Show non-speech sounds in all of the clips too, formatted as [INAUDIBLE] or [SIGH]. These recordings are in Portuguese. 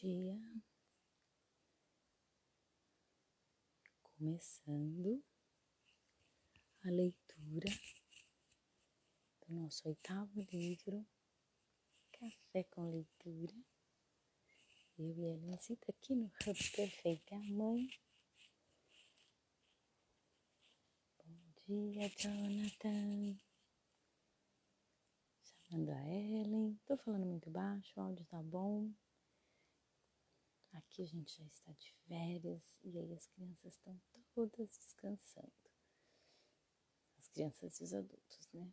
dia. Começando a leitura do nosso oitavo livro, Café com Leitura. Eu e a Elencita aqui no Hub Perfeita Mãe. Bom dia, Jonathan. Chamando a Ellen. Tô falando muito baixo, o áudio tá bom. Aqui a gente já está de férias e aí as crianças estão todas descansando. As crianças e os adultos, né?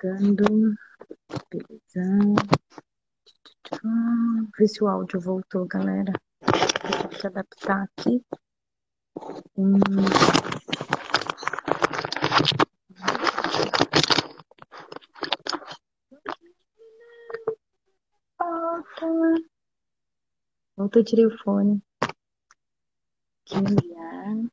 Pegando. Beleza. Ver se o áudio voltou, galera. Vou ter que adaptar aqui. Hum. Eu tirei o fone. Aqui, olhar.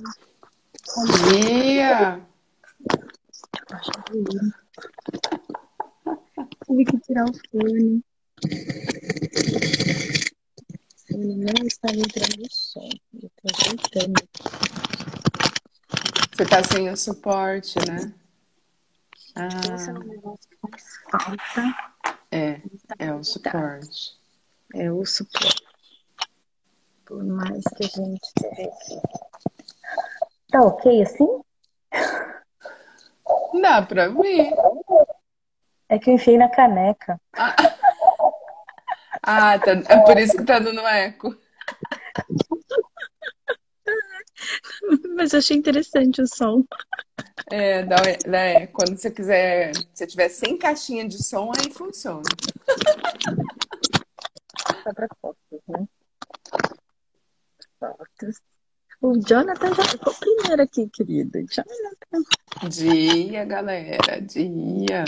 Bom dia! Tive que tirar o fone. Fone não estava entrando o som. Eu tô ajeitando. Você tá sem o suporte, né? Esse é Ah, um negócio que falta. é, Tá é o suporte. É o suporte. Por mais que a gente tivesse. Tá ok assim? Dá pra ver. É que eu enfiei na caneca. Ah, ah, tá, é por isso que tá dando eco. Mas eu achei interessante o som. É, dá, eco. Quando você quiser, se você tiver sem caixinha de som, aí funciona. Tá pra fotos, né? Fotos. O Jonathan já ficou primeiro aqui, querido. Jonathan. Dia, galera, dia.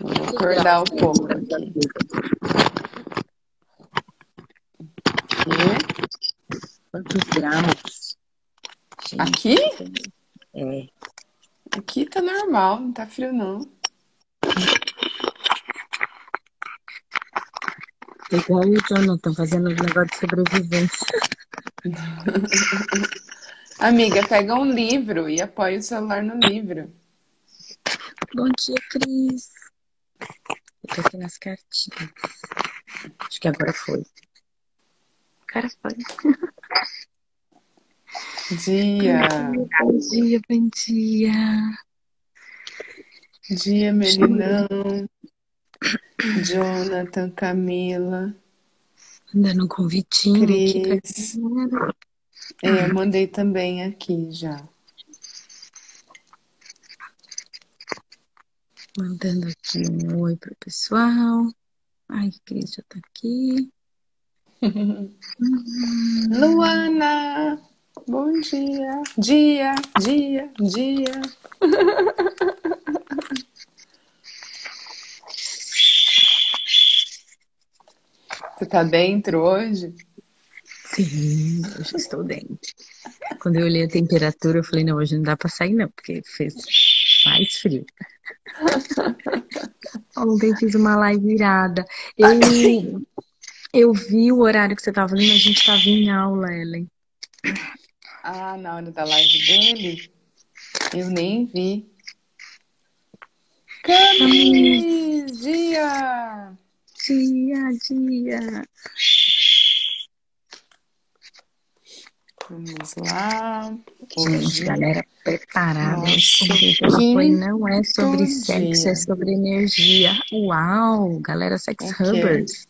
Vou acordar o povo aqui. E Quantos graus? Gente, aqui? é. Aqui tá normal, não tá frio não. Igual o Jonathan fazendo um negócio de sobrevivência. Amiga, pega um livro e apoia o celular no livro. Bom dia, Cris. Eu tô aqui nas cartinhas. Acho que agora foi. Cara, foi. Dia, Bom dia, bom dia. dia, Melinão, Jonathan, Camila, Mandando um convitinho Cris. É, eu mandei também aqui já. Mandando aqui um oi pro pessoal. Ai, Cris já tá aqui. [LAUGHS] Luana, bom dia. Dia, dia, dia. [LAUGHS] Você tá dentro hoje? Sim, hoje estou dentro. Quando eu olhei a temperatura, eu falei, não, hoje não dá pra sair não, porque fez mais frio. [LAUGHS] Ontem fiz uma live irada. [LAUGHS] Eu, eu vi o horário que você tava fazendo, a gente tava em aula, Ellen. Ah, na hora da live dele? Eu nem vi. Camis, dia! Dia a dia. Vamos lá. Gente, Hoje, galera, preparada. foi quinto não é sobre sexo, dia. é sobre energia. Uau, galera, sex O quê? hubbers.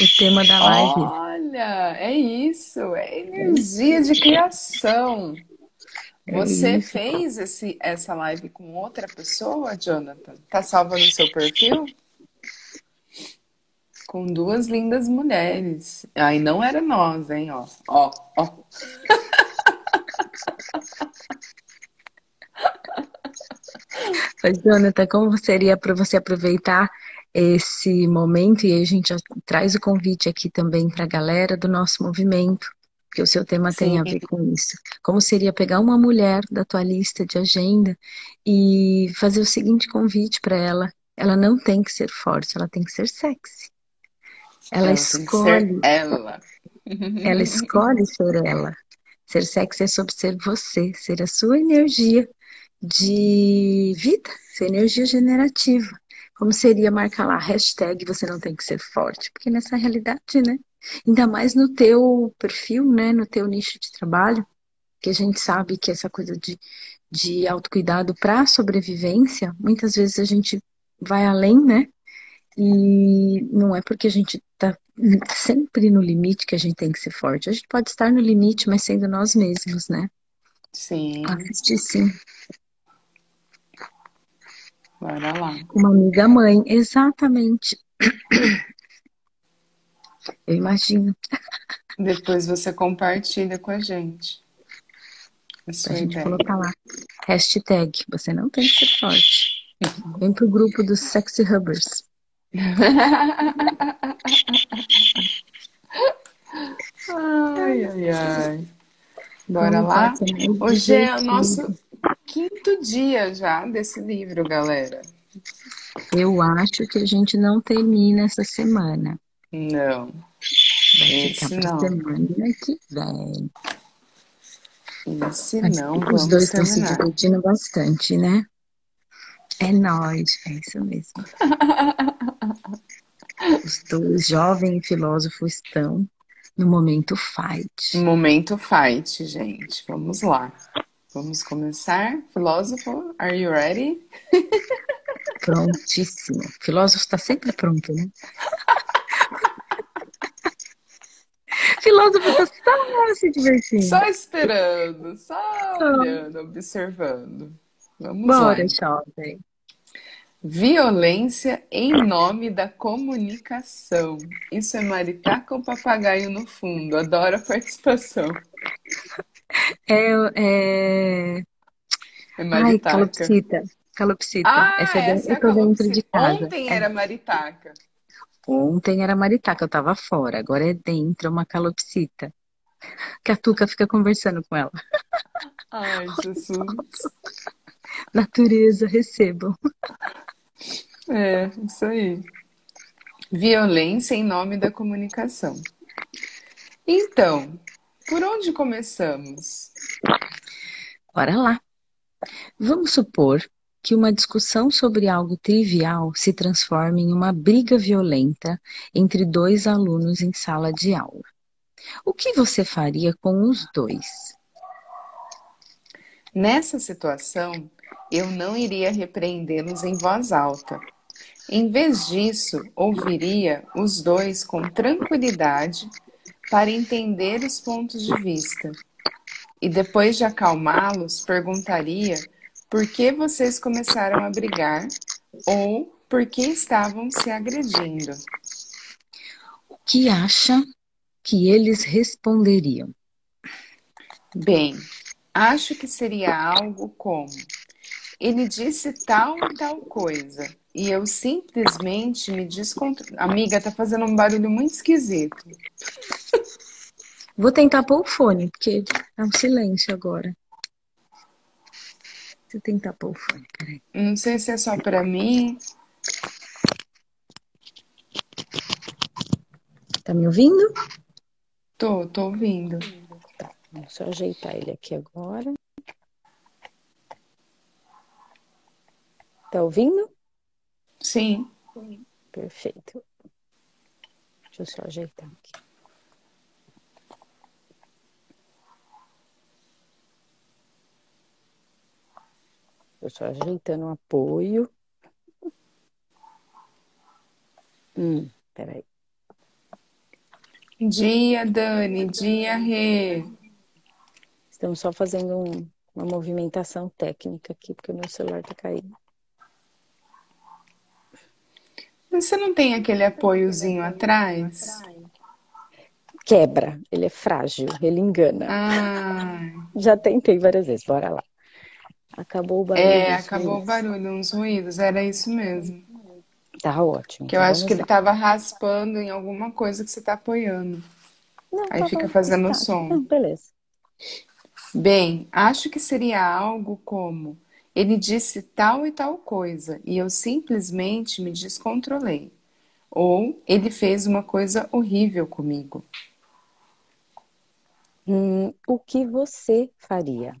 O tema da live. Olha, é isso, é energia de criação. É Você isso. fez esse, essa live com outra pessoa, Jonathan? Tá salva no seu perfil? Com duas lindas mulheres. Aí não era nós, hein? Ó, ó, ó. Mas, Jonathan, como seria para você aproveitar esse momento e a gente traz o convite aqui também para a galera do nosso movimento, porque o seu tema tem a Sim. ver com isso. Como seria pegar uma mulher da tua lista de agenda e fazer o seguinte convite para ela? Ela não tem que ser forte, ela tem que ser sexy. Ela escolhe, ela. ela escolhe ser ela. Ser sexy é sobre ser você, ser a sua energia de vida, sua energia generativa. Como seria marcar lá, hashtag você não tem que ser forte, porque nessa realidade, né? Ainda mais no teu perfil, né? No teu nicho de trabalho, que a gente sabe que essa coisa de, de autocuidado para sobrevivência, muitas vezes a gente vai além, né? E não é porque a gente tá sempre no limite que a gente tem que ser forte. A gente pode estar no limite, mas sendo nós mesmos, né? Sim, Assistir sim. bora lá. Uma amiga mãe, exatamente. Eu imagino. Depois você compartilha com a gente a gente ideia. colocar lá. Hashtag, você não tem que ser forte. Vem pro grupo dos Sexy Hubbers. [LAUGHS] Ai, ai, ai. Bora Não lá? mais Hoje é o nosso quinto dia já desse livro, galera. Eu acho que a gente não termina essa semana. Não, Vai ficar esse pra não. semana que vem. Esse Mas não, os vamos dois estão se divertindo bastante, né? É nóis, é isso mesmo. [LAUGHS] Os dois jovens filósofos estão no momento fight. Momento fight, gente. Vamos lá. Vamos começar. Filósofo, are you ready? [LAUGHS] Prontíssimo. O filósofo está sempre pronto, né? [LAUGHS] filósofo está só se divertindo. Só esperando, só olhando, observando. Vamos lá. Bora, então. jovem. Violência em nome da comunicação. Isso é maritaca ou papagaio no fundo? Adoro a participação. É, é... É Ai, maritaca. calopsita. Calopsita. Ah, essa é essa é eu tô dentro de casa. Ontem É. era maritaca. Ontem era maritaca, eu tava fora. Agora é dentro, é uma calopsita. Que a Tuca fica conversando com ela. Ai, Jesus. [LAUGHS] Natureza, recebam. É, isso aí. Violência em nome da comunicação. Então, por onde começamos? Bora lá. Vamos supor que uma discussão sobre algo trivial se transforme em uma briga violenta entre dois alunos em sala de aula. O que você faria com os dois? Nessa situação, eu não iria repreendê-los em voz alta. Em vez disso, ouviria os dois com tranquilidade para entender os pontos de vista. E depois de acalmá-los, perguntaria por que vocês começaram a brigar ou por que estavam se agredindo. O que acha que eles responderiam? Bem, acho que seria algo como: ele disse tal e tal coisa, e eu simplesmente me descontrolei. Amiga, tá fazendo um barulho muito esquisito. Vou tentar pôr o fone, porque é um silêncio agora. Deixa eu tentar pôr o fone, peraí. Não sei se é só pra mim. Tá me ouvindo? Tô, tô ouvindo. Tá, vamos só ajeitar ele aqui agora. Tá ouvindo? Sim. Perfeito. Deixa eu só ajeitar aqui. Eu só ajeitando o apoio. Hum, peraí. Dia, Dani, dia, Rê. Estamos só fazendo um, uma movimentação técnica aqui, porque o meu celular tá caindo. Você não tem aquele apoiozinho atrás? Quebra, ele é frágil, ele engana. Ah, Já tentei várias vezes, bora lá. Acabou o barulho. é, acabou o ruídos. barulho, uns ruídos, era isso mesmo. Tá ótimo. Que eu então acho que vamos ele lá. tava raspando em alguma coisa que você tá apoiando. Não, Aí tá fica bom, fazendo tá. som. Não, beleza. Bem, acho que seria algo como: ele disse tal e tal coisa e eu simplesmente me descontrolei. Ou ele fez uma coisa horrível comigo. Hum, o que você faria?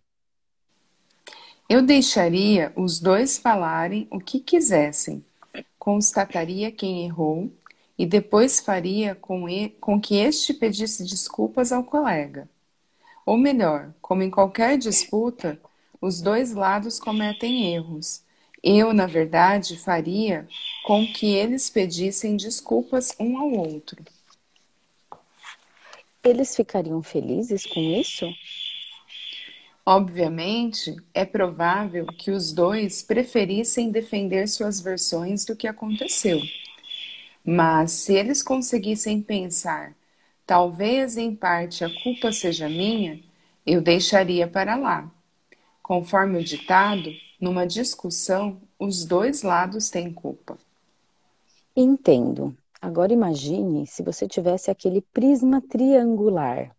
Eu deixaria os dois falarem o que quisessem, constataria quem errou e depois faria com, e- com que este pedisse desculpas ao colega. Ou melhor, como em qualquer disputa, os dois lados cometem erros. Eu, na verdade, faria com que eles pedissem desculpas um ao outro. Eles ficariam felizes com isso? Obviamente, é provável que os dois preferissem defender suas versões do que aconteceu. Mas se eles conseguissem pensar, talvez em parte a culpa seja minha, eu deixaria para lá. Conforme o ditado, numa discussão, os dois lados têm culpa. Entendo. Agora imagine se você tivesse aquele prisma triangular.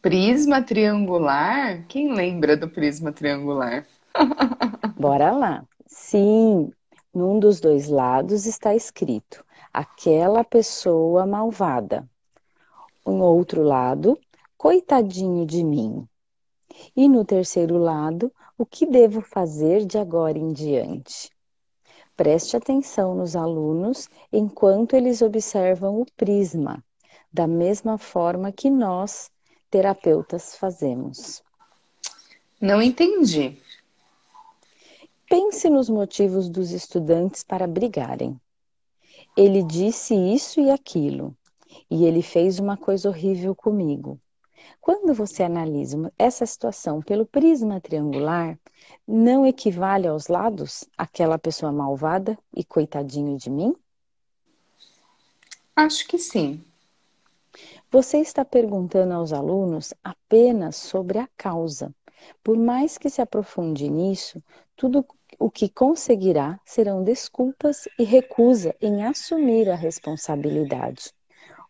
Prisma triangular? Quem lembra do prisma triangular? [LAUGHS] Bora lá. Sim, num dos dois lados está escrito aquela pessoa malvada. No outro lado, coitadinho de mim. E no terceiro lado, o que devo fazer de agora em diante? Preste atenção nos alunos enquanto eles observam o prisma, da mesma forma que nós, terapeutas, fazemos. Não entendi. Pense nos motivos dos estudantes para brigarem. Ele disse isso e aquilo, e ele fez uma coisa horrível comigo. Quando você analisa essa situação pelo prisma triangular, não equivale aos lados aquela pessoa malvada e coitadinho de mim? Acho que sim. Você está perguntando aos alunos apenas sobre a causa. Por mais que se aprofunde nisso, tudo o que conseguirá serão desculpas e recusa em assumir a responsabilidade.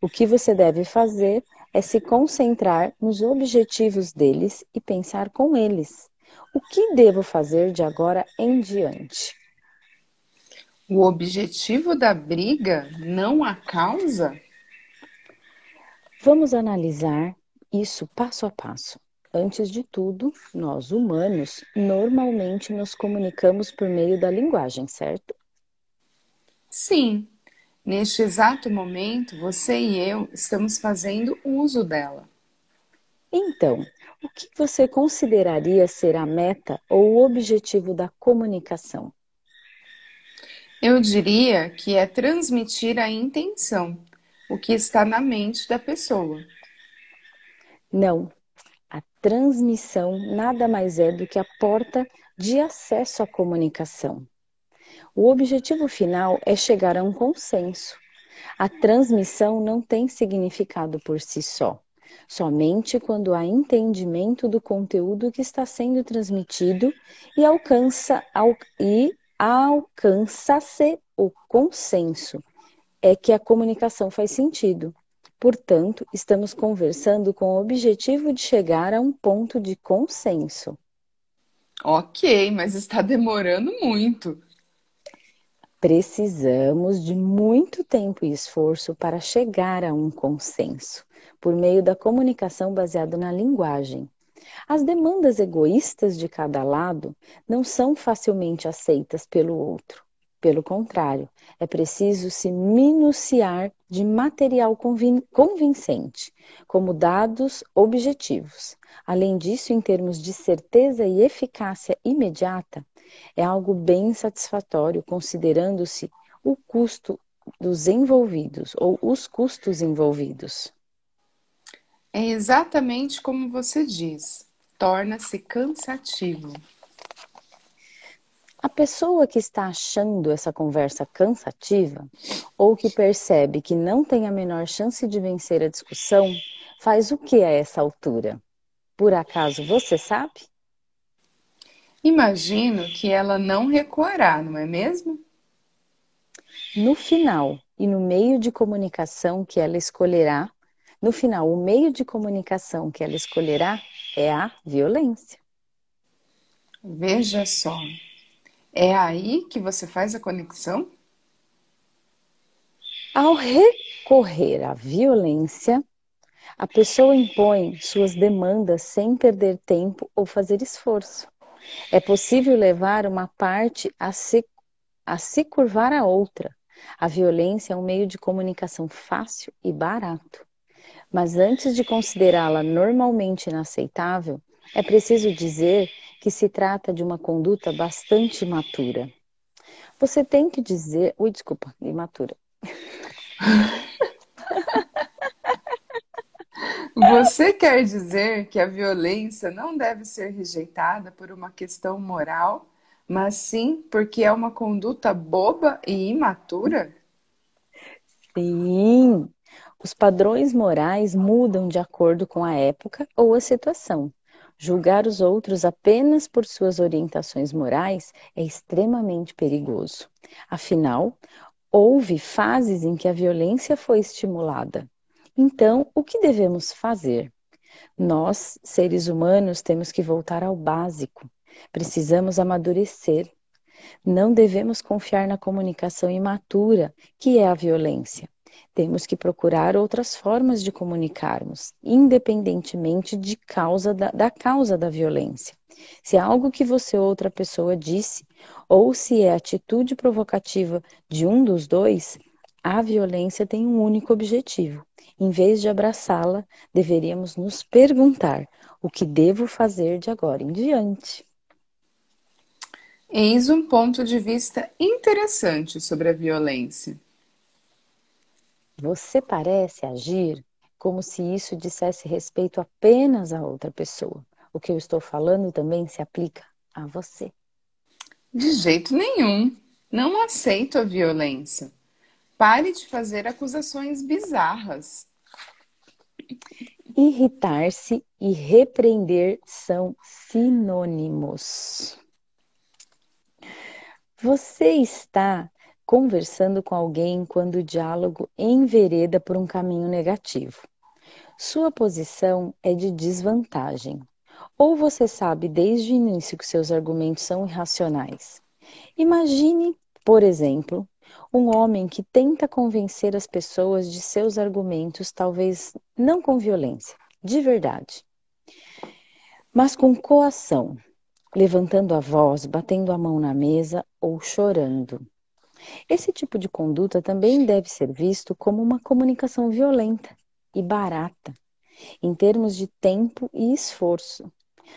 O que você deve fazer é se concentrar nos objetivos deles e pensar com eles. O que devo fazer de agora em diante? O objetivo da briga, não a causa? Vamos analisar isso passo a passo. Antes de tudo, nós humanos normalmente nos comunicamos por meio da linguagem, certo? Sim. Neste exato momento, você e eu estamos fazendo uso dela. Então, o que você consideraria ser a meta ou o objetivo da comunicação? Eu diria que é transmitir a intenção, o que está na mente da pessoa. Não. A transmissão nada mais é do que a porta de acesso à comunicação. O objetivo final é chegar a um consenso. A transmissão não tem significado por si só, somente quando há entendimento do conteúdo que está sendo transmitido e alcança al- e alcança-se o consenso. É que a comunicação faz sentido. Portanto, estamos conversando com o objetivo de chegar a um ponto de consenso. Ok, mas está demorando muito. Precisamos de muito tempo e esforço para chegar a um consenso, por meio da comunicação baseada na linguagem. As demandas egoístas de cada lado não são facilmente aceitas pelo outro. Pelo contrário, é preciso se minuciar de material convincente, como dados objetivos. Além disso, em termos de certeza e eficácia imediata, é algo bem satisfatório, considerando-se o custo dos envolvidos ou os custos envolvidos. É exatamente como você diz, torna-se cansativo. A pessoa que está achando essa conversa cansativa ou que percebe que não tem a menor chance de vencer a discussão, faz o que a essa altura? Por acaso você sabe? Imagino que ela não recuará, não é mesmo? No final e no meio de comunicação que ela escolherá, no final, o meio de comunicação que ela escolherá é a violência. Veja só, é aí que você faz a conexão? Ao recorrer à violência, a pessoa impõe suas demandas sem perder tempo ou fazer esforço. É possível levar uma parte a se, a se curvar a outra. A violência é um meio de comunicação fácil e barato. Mas antes de considerá-la normalmente inaceitável, é preciso dizer que se trata de uma conduta bastante imatura. Você tem que dizer. Ui, desculpa, imatura. [LAUGHS] Você quer dizer que a violência não deve ser rejeitada por uma questão moral, mas sim porque é uma conduta boba e imatura? Sim. Os padrões morais mudam de acordo com a época ou a situação. Julgar os outros apenas por suas orientações morais é extremamente perigoso. Afinal, houve fases em que a violência foi estimulada. Então, o que devemos fazer? Nós, seres humanos, temos que voltar ao básico. Precisamos amadurecer. Não devemos confiar na comunicação imatura, que é a violência. Temos que procurar outras formas de comunicarmos, independentemente de causa da, da causa da violência. Se é algo que você ou outra pessoa disse, ou se é atitude provocativa de um dos dois, a violência tem um único objetivo. Em vez de abraçá-la, deveríamos nos perguntar: o que devo fazer de agora em diante? Eis um ponto de vista interessante sobre a violência. Você parece agir como se isso dissesse respeito apenas a outra pessoa. O que eu estou falando também se aplica a você. De jeito nenhum. Não aceito a violência. Pare de fazer acusações bizarras. Irritar-se e repreender são sinônimos. Você está conversando com alguém quando o diálogo envereda por um caminho negativo. Sua posição é de desvantagem. Ou você sabe desde o início que seus argumentos são irracionais. Imagine, por exemplo, um homem que tenta convencer as pessoas de seus argumentos, talvez não com violência, de verdade, mas com coação, levantando a voz, batendo a mão na mesa ou chorando. Esse tipo de conduta também deve ser visto como uma comunicação violenta e barata, em termos de tempo e esforço.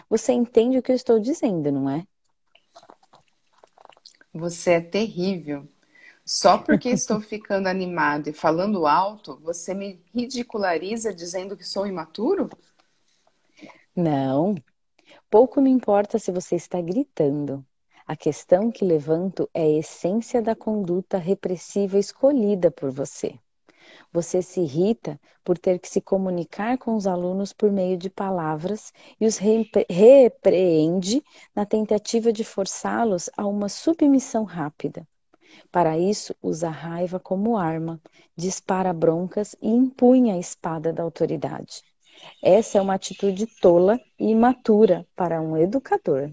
Você entende o que eu estou dizendo, não é? Você é terrível. Só porque estou ficando animado e falando alto, você me ridiculariza dizendo que sou imaturo? Não. Pouco me importa se você está gritando. A questão que levanto é a essência da conduta repressiva escolhida por você. Você se irrita por ter que se comunicar com os alunos por meio de palavras e os repreende na tentativa de forçá-los a uma submissão rápida. Para isso, usa a raiva como arma, dispara broncas e empunha a espada da autoridade. Essa é uma atitude tola e imatura para um educador.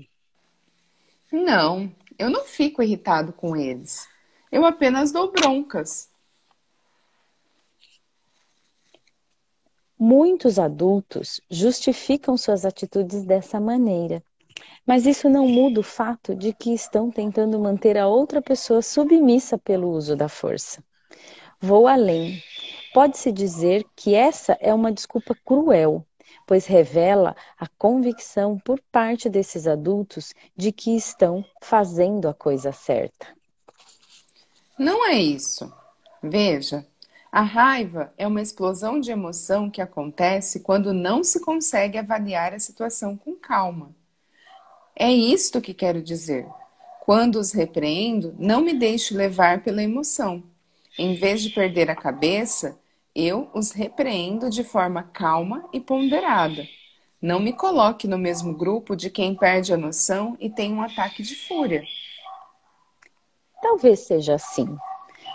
Não, eu não fico irritado com eles. Eu apenas dou broncas. Muitos adultos justificam suas atitudes dessa maneira, mas isso não muda o fato de que estão tentando manter a outra pessoa submissa pelo uso da força. Vou além. Pode-se dizer que essa é uma desculpa cruel, pois revela a convicção por parte desses adultos de que estão fazendo a coisa certa. Não é isso. Veja, a raiva é uma explosão de emoção que acontece quando não se consegue avaliar a situação com calma. É isto que quero dizer. Quando os repreendo, não me deixo levar pela emoção. Em vez de perder a cabeça, eu os repreendo de forma calma e ponderada. Não me coloque no mesmo grupo de quem perde a noção e tem um ataque de fúria. Talvez seja assim.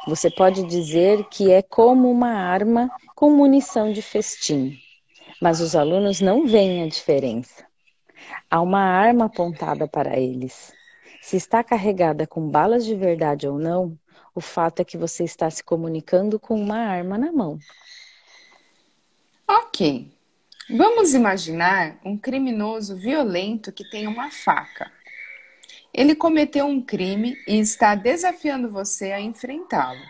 Você pode dizer que é como uma arma com munição de festim, mas os alunos não veem a diferença. Há uma arma apontada para eles. Se está carregada com balas de verdade ou não, o fato é que você está se comunicando com uma arma na mão. Ok. Vamos imaginar um criminoso violento que tem uma faca. Ele cometeu um crime e está desafiando você a enfrentá-lo.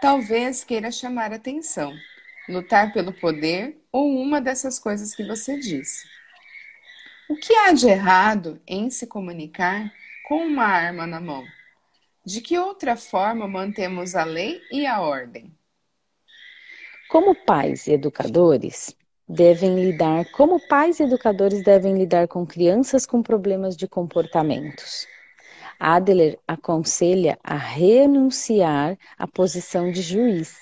Talvez queira chamar atenção, lutar pelo poder ou uma dessas coisas que você disse. O que há de errado em se comunicar com uma arma na mão? De que outra forma mantemos a lei e a ordem? Como pais e educadores, devem lidar, como pais e educadores devem lidar com crianças com problemas de comportamentos. Adler aconselha a renunciar à posição de juiz.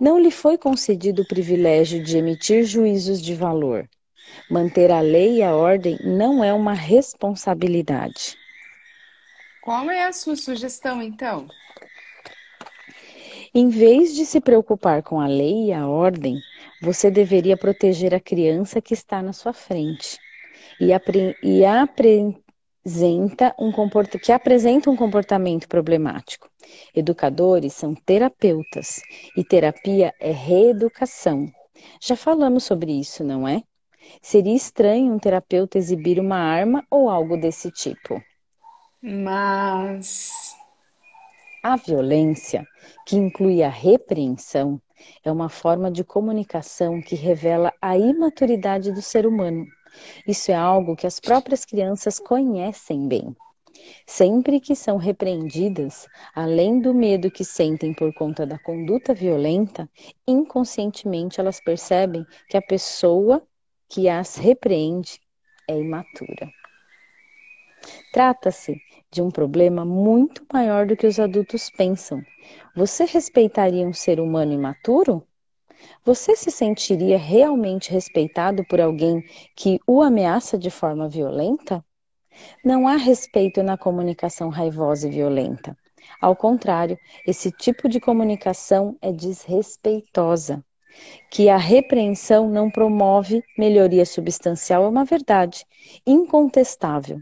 Não lhe foi concedido o privilégio de emitir juízos de valor. Manter a lei e a ordem não é uma responsabilidade. Qual é a sua sugestão, então? Em vez de se preocupar com a lei e a ordem, você deveria proteger a criança que está na sua frente e, apre e apresenta um que apresenta um comportamento problemático. Educadores são terapeutas e terapia é reeducação. Já falamos sobre isso, não é? Seria estranho um terapeuta exibir uma arma ou algo desse tipo. Mas a violência, que inclui a repreensão, é uma forma de comunicação que revela a imaturidade do ser humano. Isso é algo que as próprias crianças conhecem bem. Sempre que são repreendidas, além do medo que sentem por conta da conduta violenta, inconscientemente elas percebem que a pessoa que as repreende é imatura. Trata-se de um problema muito maior do que os adultos pensam. Você respeitaria um ser humano imaturo? Você se sentiria realmente respeitado por alguém que o ameaça de forma violenta? Não há respeito na comunicação raivosa e violenta. Ao contrário, esse tipo de comunicação é desrespeitosa. Que a repreensão não promove melhoria substancial é uma verdade incontestável.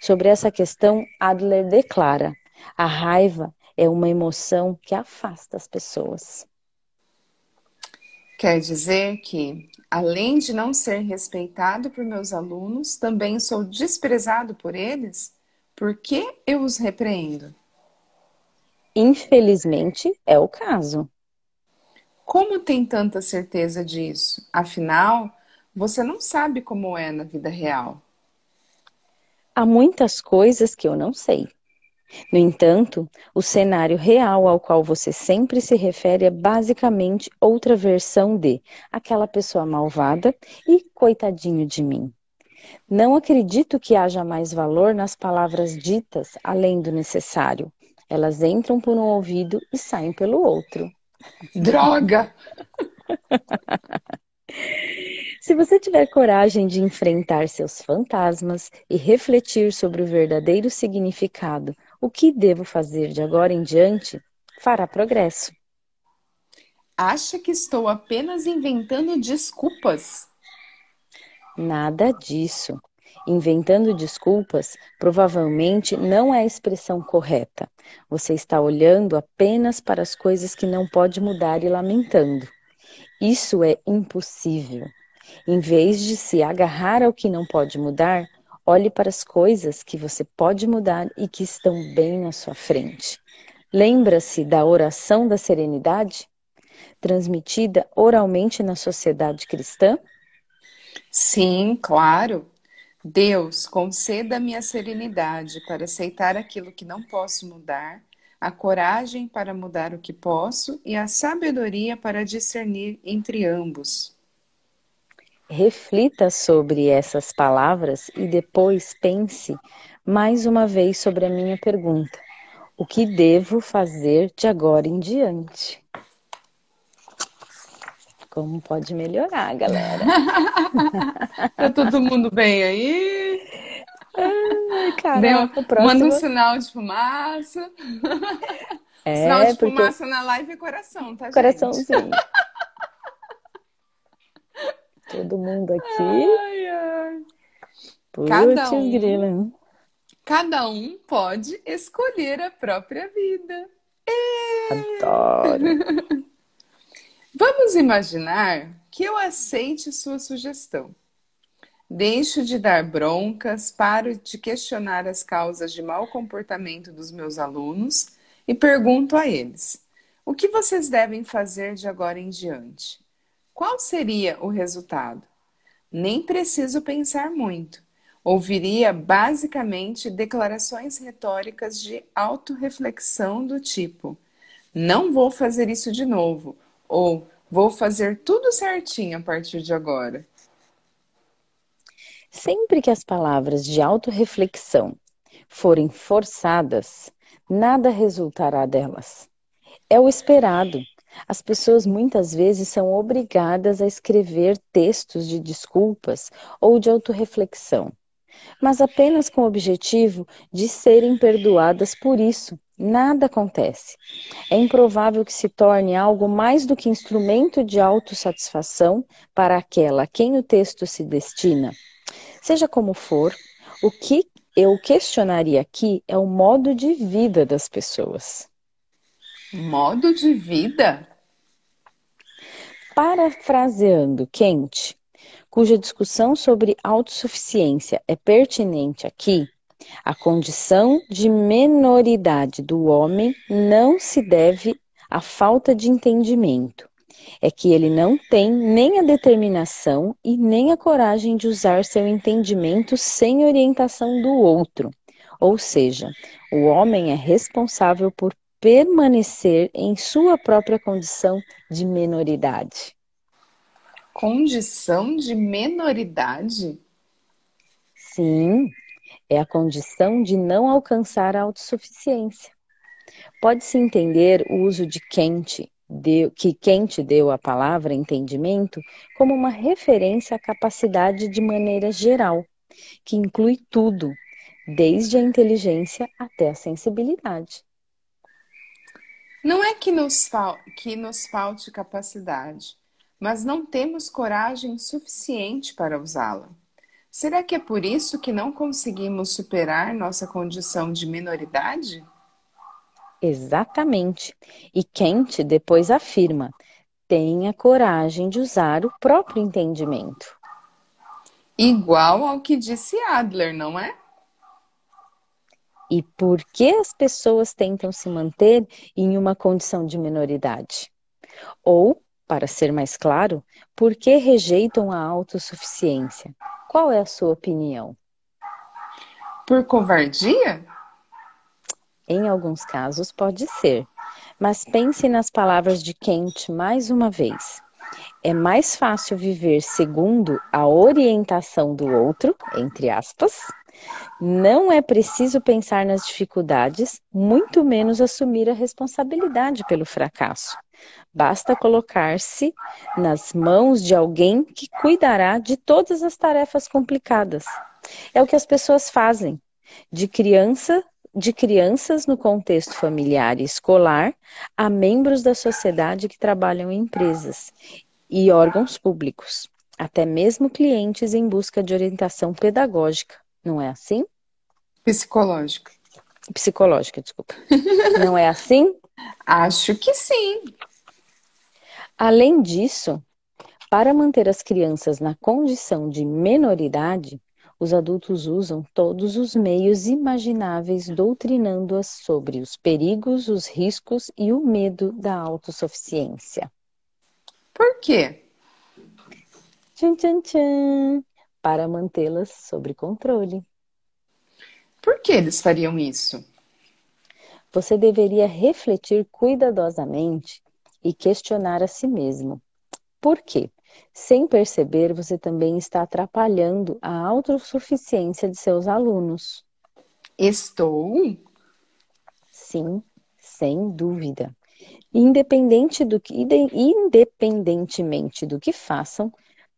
Sobre essa questão, Adler declara: a raiva é uma emoção que afasta as pessoas. Quer dizer que, além de não ser respeitado por meus alunos, também sou desprezado por eles? Por que eu os repreendo? Infelizmente, é o caso. Como tem tanta certeza disso? Afinal, você não sabe como é na vida real. Há muitas coisas que eu não sei. No entanto, o cenário real ao qual você sempre se refere é basicamente outra versão de aquela pessoa malvada e coitadinho de mim. Não acredito que haja mais valor nas palavras ditas além do necessário. Elas entram por um ouvido e saem pelo outro. Droga! Se você tiver coragem de enfrentar seus fantasmas e refletir sobre o verdadeiro significado, o que devo fazer de agora em diante, fará progresso. Acha que estou apenas inventando desculpas? Nada disso. Inventando desculpas provavelmente não é a expressão correta. Você está olhando apenas para as coisas que não pode mudar e lamentando. Isso é impossível. Em vez de se agarrar ao que não pode mudar, olhe para as coisas que você pode mudar e que estão bem na sua frente. Lembra-se da oração da serenidade, transmitida oralmente na sociedade cristã? Sim, claro. Deus, conceda-me a serenidade para aceitar aquilo que não posso mudar, a coragem para mudar o que posso e a sabedoria para discernir entre ambos. Reflita sobre essas palavras e depois pense mais uma vez sobre a minha pergunta: o que devo fazer de agora em diante? Como pode melhorar, galera? [LAUGHS] tá todo mundo bem aí? Ai, caraca, próximo... Manda um sinal de fumaça. [LAUGHS] É, sinal de porque... fumaça na live é coração, tá, Coraçãozinho. [LAUGHS] todo mundo aqui. Ai, ai. Cada um, grila. cada um pode escolher a própria vida. Adoro. Vamos imaginar que eu aceite sua sugestão. Deixo de dar broncas, paro de questionar as causas de mau comportamento dos meus alunos e pergunto a eles: o que vocês devem fazer de agora em diante? Qual seria o resultado? Nem preciso pensar muito. Ouviria basicamente declarações retóricas de autorreflexão do tipo: não vou fazer isso de novo ou vou fazer tudo certinho a partir de agora? Sempre que as palavras de autorreflexão forem forçadas, nada resultará delas. É o esperado. As pessoas muitas vezes são obrigadas a escrever textos de desculpas ou de autorreflexão, mas apenas com o objetivo de serem perdoadas por isso nada acontece. É improvável que se torne algo mais do que instrumento de autossatisfação para aquela a quem o texto se destina. Seja como for, o que eu questionaria aqui é o modo de vida das pessoas. Modo de vida? Parafraseando Kant, cuja discussão sobre autossuficiência é pertinente aqui, a condição de menoridade do homem não se deve à falta de entendimento. É que ele não tem nem a determinação e nem a coragem de usar seu entendimento sem orientação do outro. Ou seja, o homem é responsável por permanecer em sua própria condição de menoridade. Condição de menoridade? Sim, é a condição de não alcançar a autossuficiência. Pode-se entender o uso de deu, que Kant deu à palavra entendimento, como uma referência à capacidade de maneira geral, que inclui tudo, desde a inteligência até a sensibilidade. Não é que nos, que nos falte capacidade, mas não temos coragem suficiente para usá-la. Será que é por isso que não conseguimos superar nossa condição de minoridade? Exatamente. E Kant depois afirma: tenha coragem de usar o próprio entendimento. Igual ao que disse Adler, não é? E por que as pessoas tentam se manter em uma condição de minoridade? Ou, para ser mais claro, por que rejeitam a autossuficiência? Qual é a sua opinião? Por covardia? Em alguns casos pode ser, mas pense nas palavras de Kant mais uma vez. É mais fácil viver segundo a orientação do outro, entre aspas. Não é preciso pensar nas dificuldades, muito menos assumir a responsabilidade pelo fracasso. Basta colocar-se nas mãos de alguém que cuidará de todas as tarefas complicadas. É o que as pessoas fazem. De criança, de crianças no contexto familiar e escolar a membros da sociedade que trabalham em empresas e órgãos públicos, até mesmo clientes em busca de orientação pedagógica, não é assim? Psicológica. Psicológica, desculpa. Não é assim? [LAUGHS] Acho que sim. Além disso, para manter as crianças na condição de menoridade, os adultos usam todos os meios imagináveis doutrinando-as sobre os perigos, os riscos e o medo da autossuficiência. Por quê? Tchan, tchan, tchan, para mantê-las sob controle. Por que eles fariam isso? Você deveria refletir cuidadosamente e questionar a si mesmo. Por quê? Sem perceber, você também está atrapalhando a autossuficiência de seus alunos. Estou? Sim, sem dúvida. Independente do que, independentemente do que façam,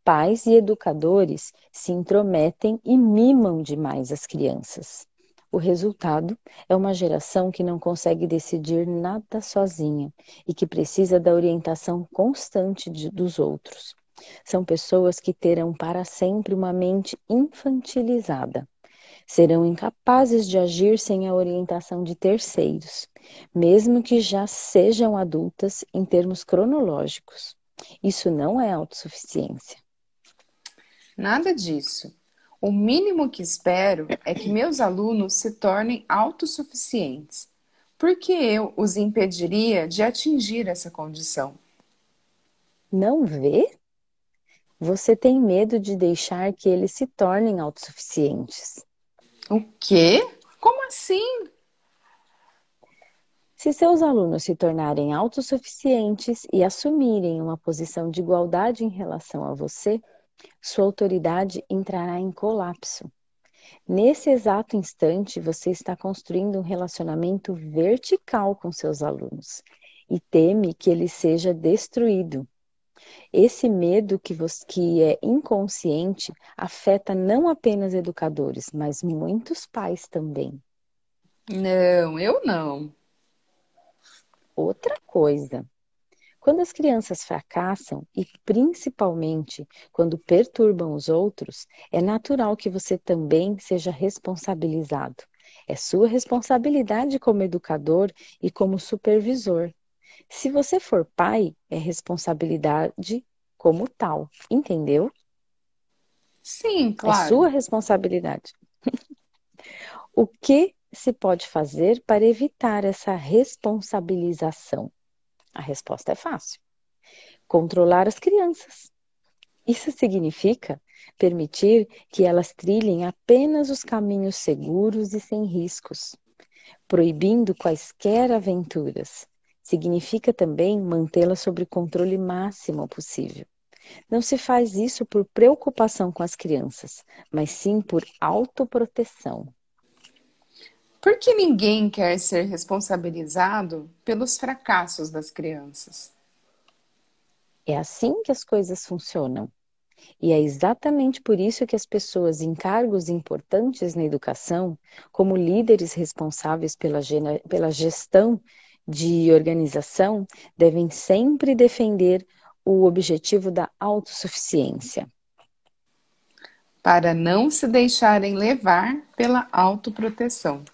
pais e educadores se intrometem e mimam demais as crianças. O resultado é uma geração que não consegue decidir nada sozinha e que precisa da orientação constante de, dos outros. São pessoas que terão para sempre uma mente infantilizada. Serão incapazes de agir sem a orientação de terceiros, mesmo que já sejam adultas em termos cronológicos. Isso não é autossuficiência. Nada disso. O mínimo que espero é que meus alunos se tornem autossuficientes, porque eu os impediria de atingir essa condição. Não vê? Você tem medo de deixar que eles se tornem autossuficientes. O quê? Como assim? Se seus alunos se tornarem autossuficientes e assumirem uma posição de igualdade em relação a você, sua autoridade entrará em colapso. Nesse exato instante, você está construindo um relacionamento vertical com seus alunos e teme que ele seja destruído. Esse medo que, você, que é inconsciente afeta não apenas educadores, mas muitos pais também. Não, eu não. Outra coisa, quando as crianças fracassam e principalmente quando perturbam os outros, é natural que você também seja responsabilizado. É sua responsabilidade como educador e como supervisor. Se você for pai, é responsabilidade como tal, entendeu? Sim, claro. É sua responsabilidade. [LAUGHS] o que se pode fazer para evitar essa responsabilização? A resposta é fácil. Controlar as crianças. Isso significa permitir que elas trilhem apenas os caminhos seguros e sem riscos. Proibindo quaisquer aventuras. Significa também mantê-las sob controle máximo possível. Não se faz isso por preocupação com as crianças, mas sim por autoproteção. Por que ninguém quer ser responsabilizado pelos fracassos das crianças? É assim que as coisas funcionam. E é exatamente por isso que as pessoas em cargos importantes na educação, como líderes responsáveis pela, pela gestão de organização, devem sempre defender o objetivo da autossuficiência. Para não se deixarem levar pela autoproteção.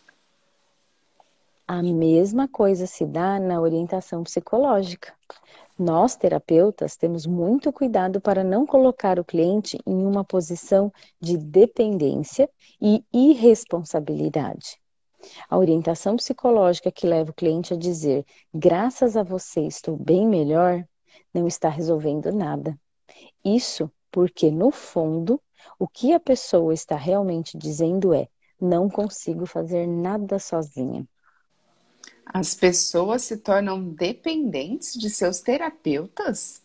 A mesma coisa se dá na orientação psicológica. Nós, terapeutas, temos muito cuidado para não colocar o cliente em uma posição de dependência e irresponsabilidade. A orientação psicológica que leva o cliente a dizer, graças a você estou bem melhor, não está resolvendo nada. Isso porque, no fundo, o que a pessoa está realmente dizendo é: não consigo fazer nada sozinha. As pessoas se tornam dependentes de seus terapeutas?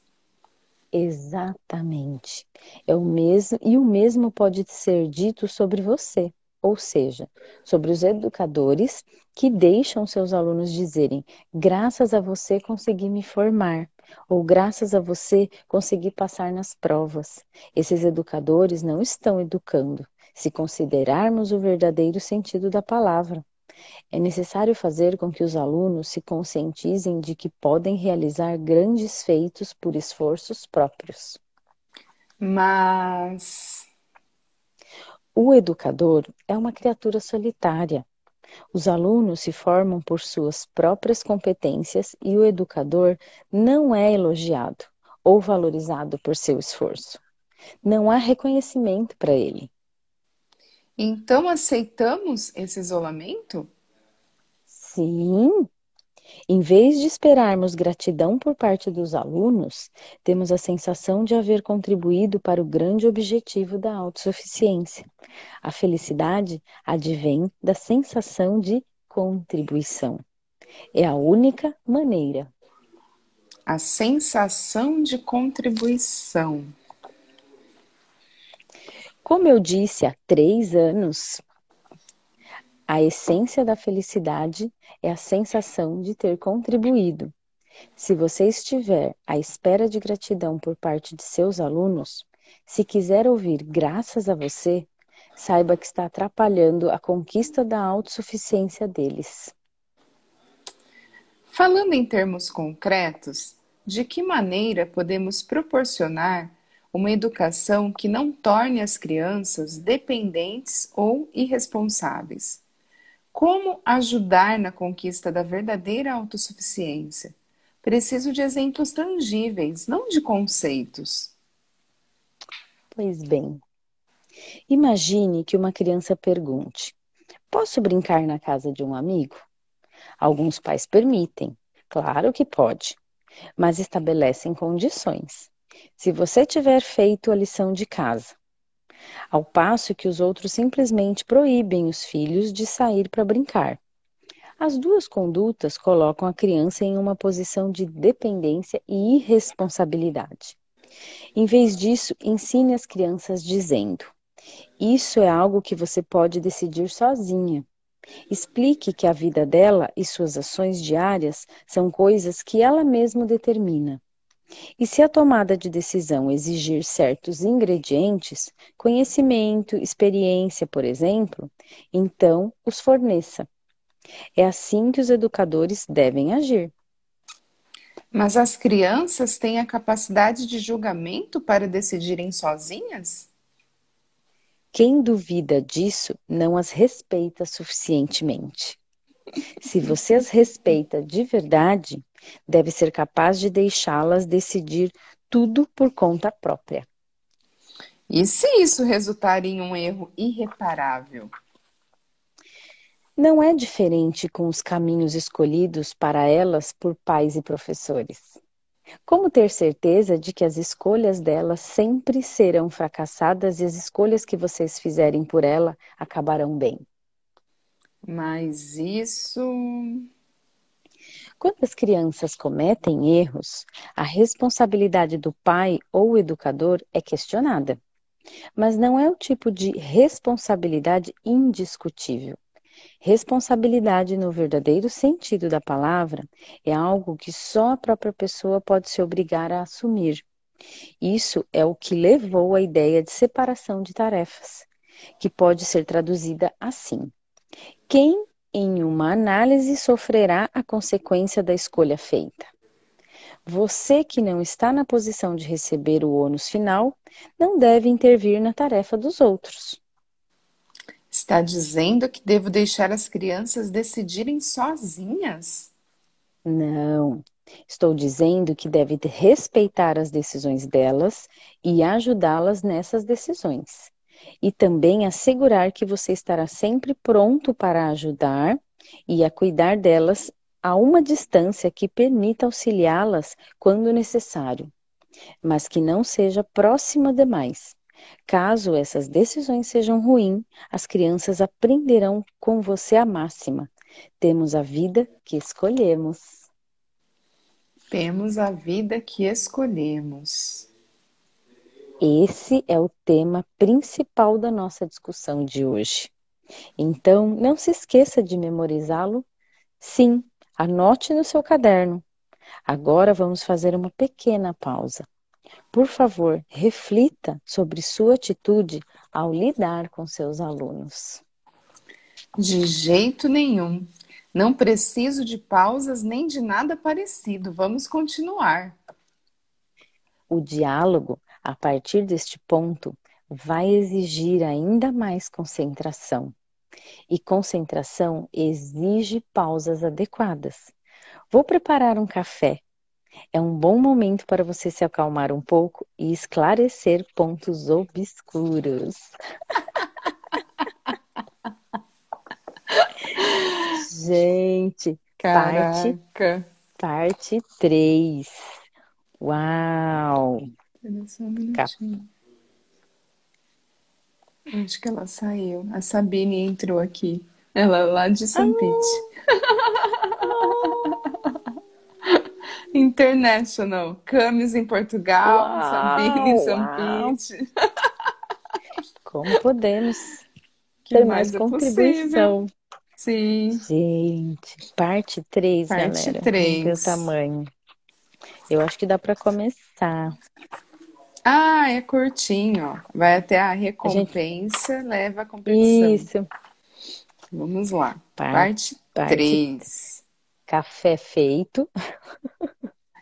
Exatamente. É o mesmo e o mesmo pode ser dito sobre você, ou seja, sobre os educadores que deixam seus alunos dizerem: "Graças a você consegui me formar", ou "Graças a você consegui passar nas provas". Esses educadores não estão educando, se considerarmos o verdadeiro sentido da palavra. É necessário fazer com que os alunos se conscientizem de que podem realizar grandes feitos por esforços próprios. Mas. O educador é uma criatura solitária. Os alunos se formam por suas próprias competências e o educador não é elogiado ou valorizado por seu esforço. Não há reconhecimento para ele. Então aceitamos esse isolamento? Sim. Em vez de esperarmos gratidão por parte dos alunos, temos a sensação de haver contribuído para o grande objetivo da autossuficiência. A felicidade advém da sensação de contribuição. É a única maneira. A sensação de contribuição. Como eu disse há três anos, a essência da felicidade é a sensação de ter contribuído. Se você estiver à espera de gratidão por parte de seus alunos, se quiser ouvir graças a você, saiba que está atrapalhando a conquista da autossuficiência deles. Falando em termos concretos, de que maneira podemos proporcionar uma educação que não torne as crianças dependentes ou irresponsáveis? Como ajudar na conquista da verdadeira autossuficiência? Preciso de exemplos tangíveis, não de conceitos. Pois bem, imagine que uma criança pergunte: Posso brincar na casa de um amigo? Alguns pais permitem, claro que pode, mas estabelecem condições. Se você tiver feito a lição de casa, ao passo que os outros simplesmente proíbem os filhos de sair para brincar. As duas condutas colocam a criança em uma posição de dependência e irresponsabilidade. Em vez disso, ensine as crianças dizendo: Isso é algo que você pode decidir sozinha. Explique que a vida dela e suas ações diárias são coisas que ela mesma determina. E se a tomada de decisão exigir certos ingredientes, conhecimento, experiência, por exemplo, então os forneça. É assim que os educadores devem agir. Mas as crianças têm a capacidade de julgamento para decidirem sozinhas? Quem duvida disso não as respeita suficientemente. Se você as respeita de verdade, deve ser capaz de deixá-las decidir tudo por conta própria. E se isso resultar em um erro irreparável? Não é diferente com os caminhos escolhidos para elas por pais e professores. Como ter certeza de que as escolhas dela sempre serão fracassadas e as escolhas que vocês fizerem por ela acabarão bem? Mas isso. Quando as crianças cometem erros, a responsabilidade do pai ou educador é questionada. Mas não é o tipo de responsabilidade indiscutível. Responsabilidade, no verdadeiro sentido da palavra, é algo que só a própria pessoa pode se obrigar a assumir. Isso é o que levou à ideia de separação de tarefas, que pode ser traduzida assim: quem, em uma análise, sofrerá a consequência da escolha feita? Você que não está na posição de receber o ônus final, não deve intervir na tarefa dos outros. Está dizendo que devo deixar as crianças decidirem sozinhas? Não. Estou dizendo que deve respeitar as decisões delas e ajudá-las nessas decisões. E também assegurar que você estará sempre pronto para ajudar e a cuidar delas a uma distância que permita auxiliá-las quando necessário, mas que não seja próxima demais. Caso essas decisões sejam ruins, as crianças aprenderão com você a máxima. Temos a vida que escolhemos. Temos a vida que escolhemos. Esse é o tema principal da nossa discussão de hoje. Então, não se esqueça de memorizá-lo. Sim, anote no seu caderno. Agora vamos fazer uma pequena pausa. Por favor, reflita sobre sua atitude ao lidar com seus alunos. De jeito nenhum. Não preciso de pausas nem de nada parecido. Vamos continuar. O diálogo, a partir deste ponto, vai exigir ainda mais concentração. E concentração exige pausas adequadas. Vou preparar um café. É um bom momento para você se acalmar um pouco e esclarecer pontos obscuros. [LAUGHS] Gente, Caraca. parte parte 3. Uau! Espera só um minutinho. Acho que ela saiu. A Sabine entrou aqui. Ela é lá de São Pete. [LAUGHS] International. Camis em Portugal, Uau, Sabine em São. Pete. [LAUGHS] Como podemos Que ter mais mais é contribuição? Sim. Gente, parte 3, Parte galera. ver o tamanho. Eu acho que dá para começar. Ah, é curtinho. Vai até a recompensa, leva a competição. Isso. Vamos lá. Par- Parte parte 3. Café feito.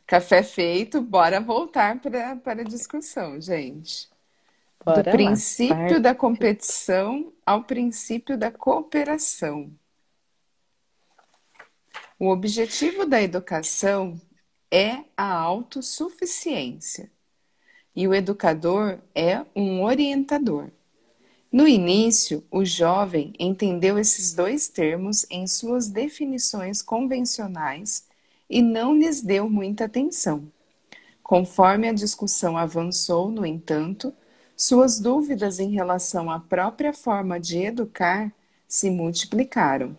Café feito, bora voltar para a discussão, gente. Bora Do lá. princípio da competição ao princípio da cooperação. O objetivo da educação é a autossuficiência e o educador é um orientador. No início, o jovem entendeu esses dois termos em suas definições convencionais e não lhes deu muita atenção. Conforme a discussão avançou, no entanto, suas dúvidas em relação à própria forma de educar se multiplicaram.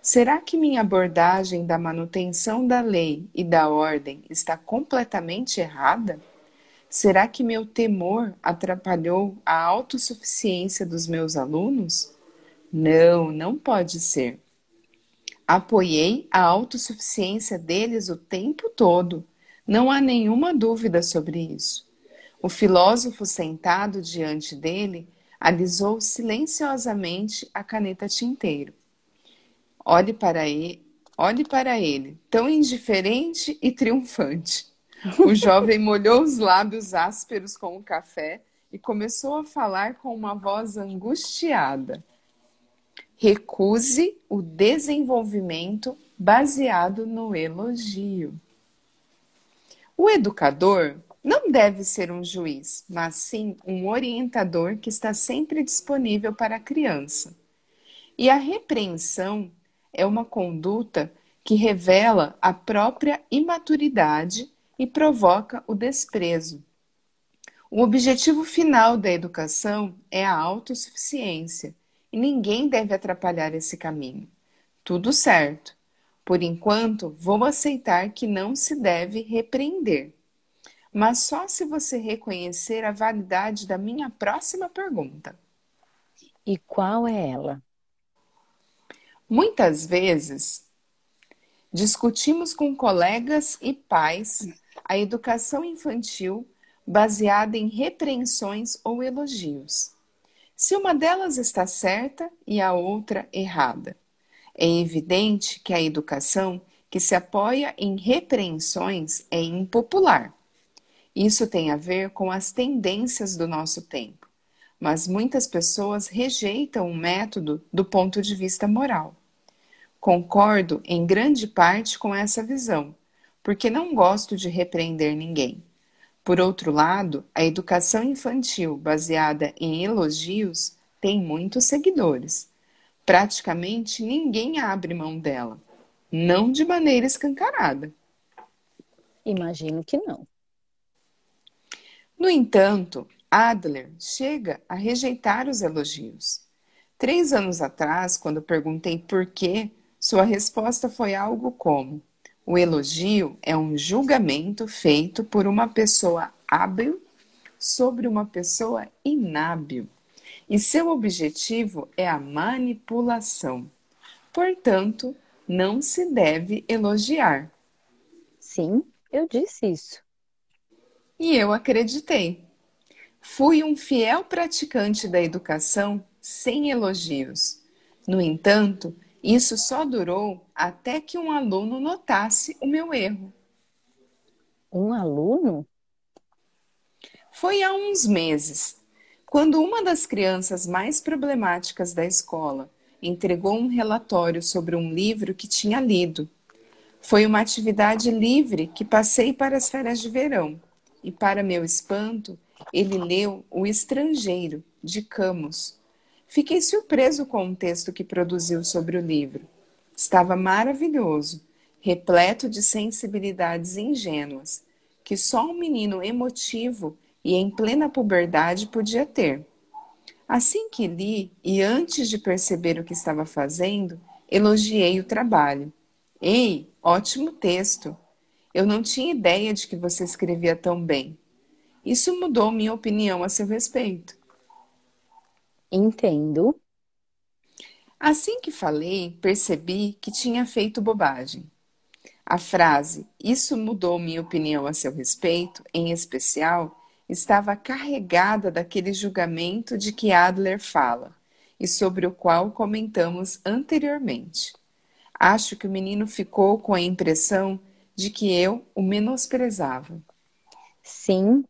Será que minha abordagem da manutenção da lei e da ordem está completamente errada? Será que meu temor atrapalhou a autossuficiência dos meus alunos? Não, não pode ser. Apoiei a autossuficiência deles o tempo todo. Não há nenhuma dúvida sobre isso. O filósofo sentado diante dele alisou silenciosamente a caneta tinteiro. Olhe para ele, olhe para ele, tão indiferente e triunfante. O jovem molhou os lábios ásperos com o café e começou a falar com uma voz angustiada. Recuse o desenvolvimento baseado no elogio. O educador não deve ser um juiz, mas sim um orientador que está sempre disponível para a criança. E a repreensão é uma conduta que revela a própria imaturidade e provoca o desprezo. O objetivo final da educação é a autossuficiência e ninguém deve atrapalhar esse caminho. Tudo certo. Por enquanto, vou aceitar que não se deve repreender. Mas só se você reconhecer a validade da minha próxima pergunta. E qual é ela? Muitas vezes, discutimos com colegas e pais a educação infantil baseada em repreensões ou elogios. Se uma delas está certa e a outra errada, é evidente que a educação que se apoia em repreensões é impopular. Isso tem a ver com as tendências do nosso tempo, mas muitas pessoas rejeitam o método do ponto de vista moral. Concordo em grande parte com essa visão, porque não gosto de repreender ninguém. Por outro lado, a educação infantil baseada em elogios tem muitos seguidores. Praticamente ninguém abre mão dela, não de maneira escancarada. Imagino que não. No entanto, Adler chega a rejeitar os elogios. Três anos atrás, quando perguntei por quê, sua resposta foi algo como: o elogio é um julgamento feito por uma pessoa hábil sobre uma pessoa inábil, e seu objetivo é a manipulação. Portanto, não se deve elogiar. Sim, eu disse isso. E eu acreditei. Fui um fiel praticante da educação sem elogios. No entanto, isso só durou até que um aluno notasse o meu erro. Um aluno? Foi há uns meses, quando uma das crianças mais problemáticas da escola entregou um relatório sobre um livro que tinha lido. Foi uma atividade livre que passei para as férias de verão, e, para meu espanto, ele leu O Estrangeiro, de Camus. Fiquei surpreso com o texto que produziu sobre o livro. Estava maravilhoso, repleto de sensibilidades ingênuas, que só um menino emotivo e em plena puberdade podia ter. Assim que li, e antes de perceber o que estava fazendo, elogiei o trabalho. Ei, ótimo texto! Eu não tinha ideia de que você escrevia tão bem. Isso mudou minha opinião a seu respeito. Entendo. Assim que falei, percebi que tinha feito bobagem. A frase Isso mudou minha opinião a seu respeito, em especial, estava carregada daquele julgamento de que Adler fala e sobre o qual comentamos anteriormente. Acho que o menino ficou com a impressão de que eu o menosprezava. Sim,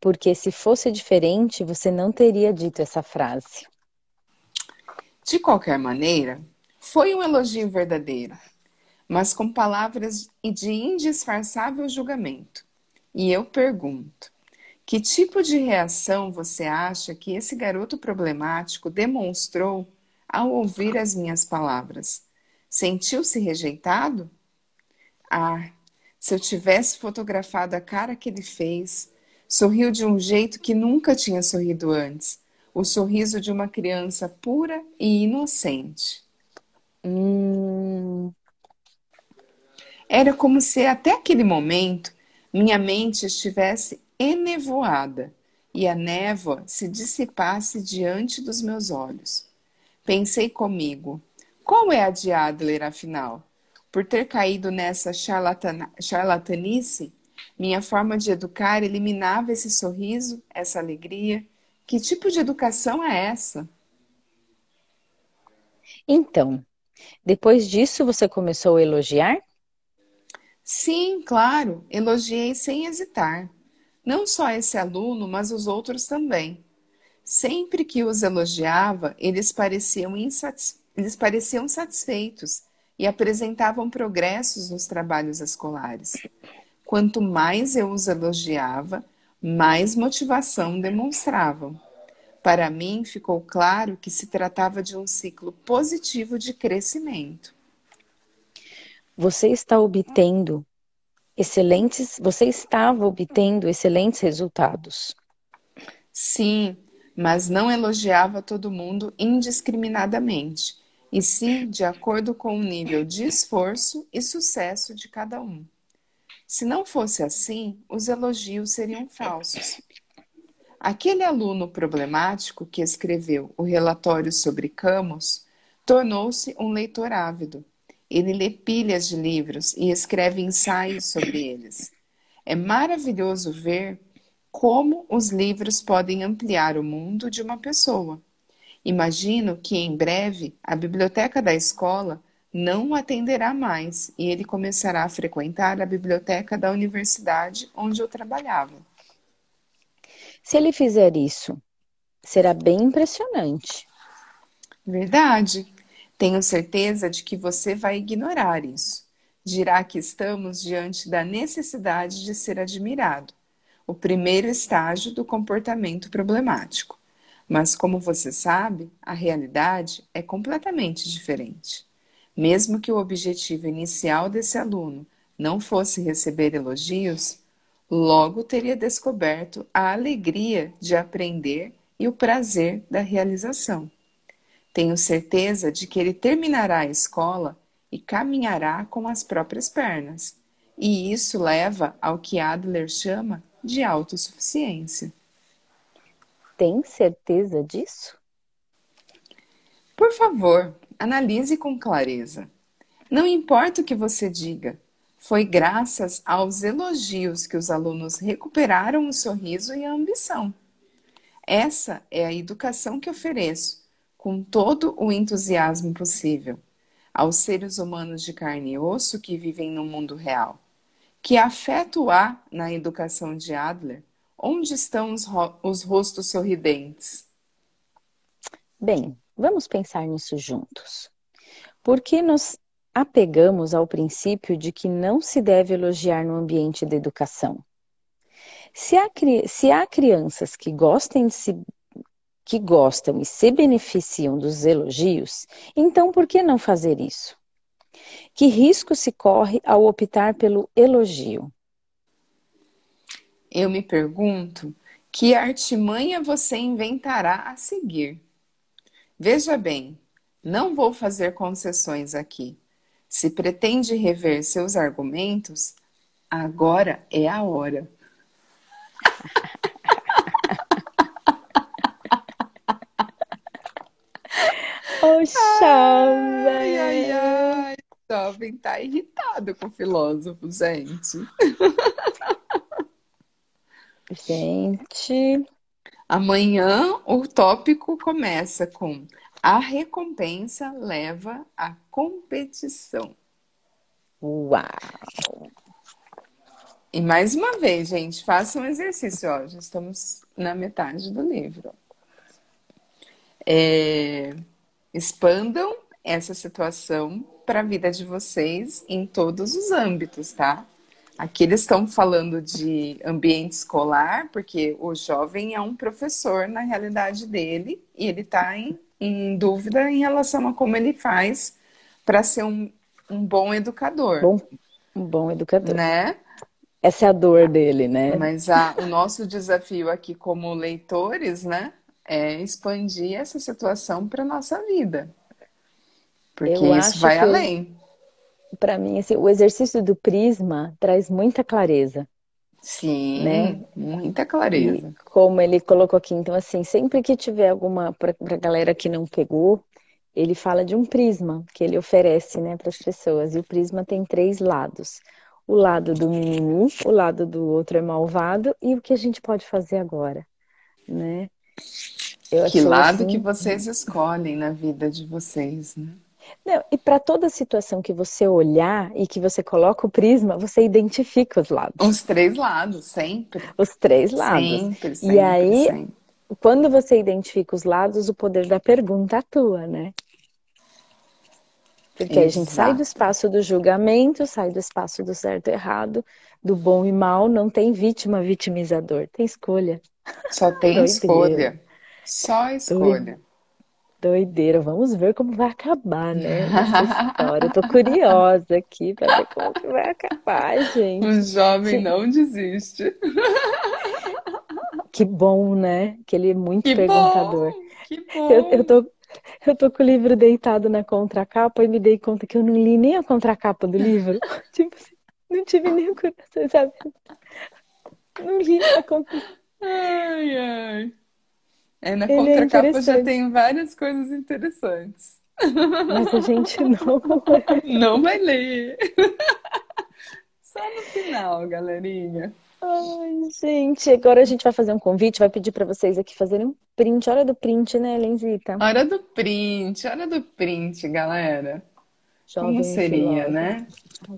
porque se fosse diferente, você não teria dito essa frase. De qualquer maneira, foi um elogio verdadeiro, mas com palavras de indisfarçável julgamento. E eu pergunto: que tipo de reação você acha que esse garoto problemático demonstrou ao ouvir as minhas palavras? Sentiu-se rejeitado? Ah, se eu tivesse fotografado a cara que ele fez, sorriu de um jeito que nunca tinha sorrido antes o sorriso de uma criança pura e inocente. Hum... Era como se até aquele momento minha mente estivesse enevoada e a névoa se dissipasse diante dos meus olhos. Pensei comigo, qual é a de Adler, afinal? Por ter caído nessa charlatanice, minha forma de educar eliminava esse sorriso, essa alegria. Que tipo de educação é essa? Então, depois disso você começou a elogiar? Sim, claro, elogiei sem hesitar. Não só esse aluno, mas os outros também. Sempre que os elogiava, eles pareciam, insatis... eles pareciam satisfeitos e apresentavam progressos nos trabalhos escolares. Quanto mais eu os elogiava, mais motivação demonstravam. Para mim, ficou claro que se tratava de um ciclo positivo de crescimento. Você está obtendo excelentes, você estava obtendo excelentes resultados. Sim, mas não elogiava todo mundo indiscriminadamente, e sim de acordo com o nível de esforço e sucesso de cada um. Se não fosse assim, os elogios seriam falsos. Aquele aluno problemático que escreveu o relatório sobre Camus tornou-se um leitor ávido ele lê pilhas de livros e escreve ensaios sobre eles. É maravilhoso ver como os livros podem ampliar o mundo de uma pessoa. Imagino que em breve a biblioteca da escola não o atenderá mais e ele começará a frequentar a biblioteca da universidade onde eu trabalhava. Se ele fizer isso, será bem impressionante. Verdade. Tenho certeza de que você vai ignorar isso. Dirá que estamos diante da necessidade de ser admirado, o primeiro estágio do comportamento problemático. Mas, como você sabe, a realidade é completamente diferente. Mesmo que o objetivo inicial desse aluno não fosse receber elogios, logo teria descoberto a alegria de aprender e o prazer da realização. Tenho certeza de que ele terminará a escola e caminhará com as próprias pernas. E isso leva ao que Adler chama de autossuficiência. Tem certeza disso? Por favor, analise com clareza. Não importa o que você diga, foi graças aos elogios que os alunos recuperaram o sorriso e a ambição. Essa é a educação que ofereço com todo o entusiasmo possível aos seres humanos de carne e osso que vivem no mundo real. Que afeto há na educação de Adler? Onde estão os, ro os rostos sorridentes? Bem, vamos pensar nisso juntos. Por que nos apegamos ao princípio de que não se deve elogiar no ambiente da educação? Se há, se há crianças que gostem de se que gostam e se beneficiam dos elogios, então por que não fazer isso? Que risco se corre ao optar pelo elogio? Eu me pergunto que artimanha você inventará a seguir. Veja bem, não vou fazer concessões aqui. Se pretende rever seus argumentos, agora é a hora. Oxa, ai, ai, ai. O jovem tá irritado com o filósofo, gente. Gente. Amanhã o tópico começa com a recompensa leva à competição. Uau! E mais uma vez, gente, façam um exercício. Ó, já estamos na metade do livro. É, expandam essa situação para a vida de vocês em todos os âmbitos, tá? Aqui eles estão falando de ambiente escolar, porque o jovem é um professor na realidade dele e ele está em, em, dúvida em relação a como ele faz para ser um, um bom educador. Bom, um bom educador. Né? Essa é a dor dele, né? Mas a, o nosso desafio aqui como leitores, né, é expandir essa situação para nossa vida. Porque Eu isso vai além para mim, assim, o exercício do prisma traz muita clareza. Sim, né? muita clareza. E como ele colocou aqui, então, assim, sempre que tiver alguma, para a galera que não pegou, ele fala de um prisma que ele oferece, né, para as pessoas. E o prisma tem três lados: o lado do mimimi, o lado do outro é malvado e o que a gente pode fazer agora, né? Eu que lado assim... que vocês escolhem na vida de vocês, né? Não, e para toda situação que você olhar e que você coloca o prisma, você identifica os lados. Os três lados, sempre. Os três lados. Sempre, sempre. E aí, sempre. quando você identifica os lados, o poder da pergunta atua, né? Porque Exato. a gente sai do espaço do julgamento, sai do espaço do certo e errado, do bom e mal, não tem vítima, vitimizador, tem escolha. Só tem escolha. Só escolha. Doideira, vamos ver como vai acabar, né? Essa história. Eu tô curiosa aqui para ver como que vai acabar, gente. O jovem não desiste. Que bom, né? Que ele é muito que perguntador. Bom, que bom. Eu, eu, tô, eu tô com o livro deitado na contracapa e me dei conta que eu não li nem a contracapa do livro. [LAUGHS] tipo assim, não tive nem o coração, sabe? Não li a contracapa. Ai, ai. É, na Ele é contracapa é já tem várias coisas interessantes. Mas a gente [LAUGHS] não Não vai ler. Só no final, galerinha. Ai, gente, agora a gente vai fazer um convite, vai pedir para vocês aqui fazerem um print. Hora do print, né, Lenzita? Hora do print, hora do print, galera. Como seria, né?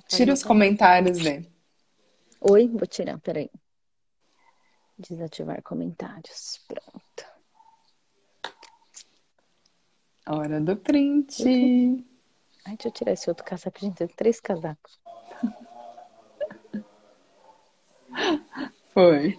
Tira os comentários, Lê. Oi, vou tirar, peraí. Desativar comentários. Pronto. Hora do print. Ai, deixa eu tirar esse outro casaco. Gente, tem três casacos. Foi.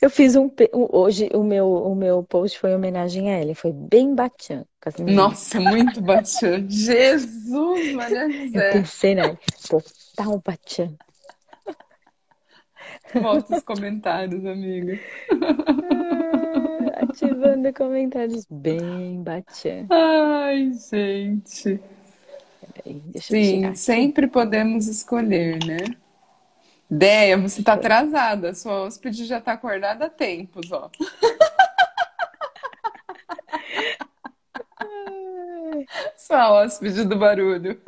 Eu fiz um. Hoje o meu, o meu post foi em homenagem a ela. Foi bem batian. Nossa, muito batian. Jesus, Maria José. Eu pensei, né? Botar um batian. Volta os comentários, amiga. Ativando comentários bem batian. Ai, gente. Peraí, Sim, sempre podemos escolher, né? Deia, você tá atrasada. Sua hóspede já tá acordada há tempos, ó. [LAUGHS] Sua hóspede do barulho.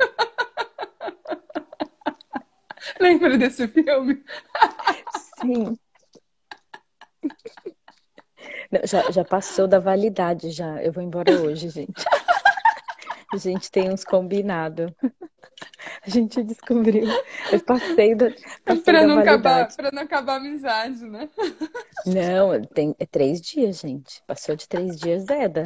[LAUGHS] Lembra desse filme? Sim. [LAUGHS] Não, já, já passou da validade, já. Eu vou embora hoje, gente. A gente tem uns combinados. A gente descobriu. Eu passei da. Para não, acabar, não acabar a amizade, né? Não, tem, é três dias, gente. Passou de três dias, Zeda.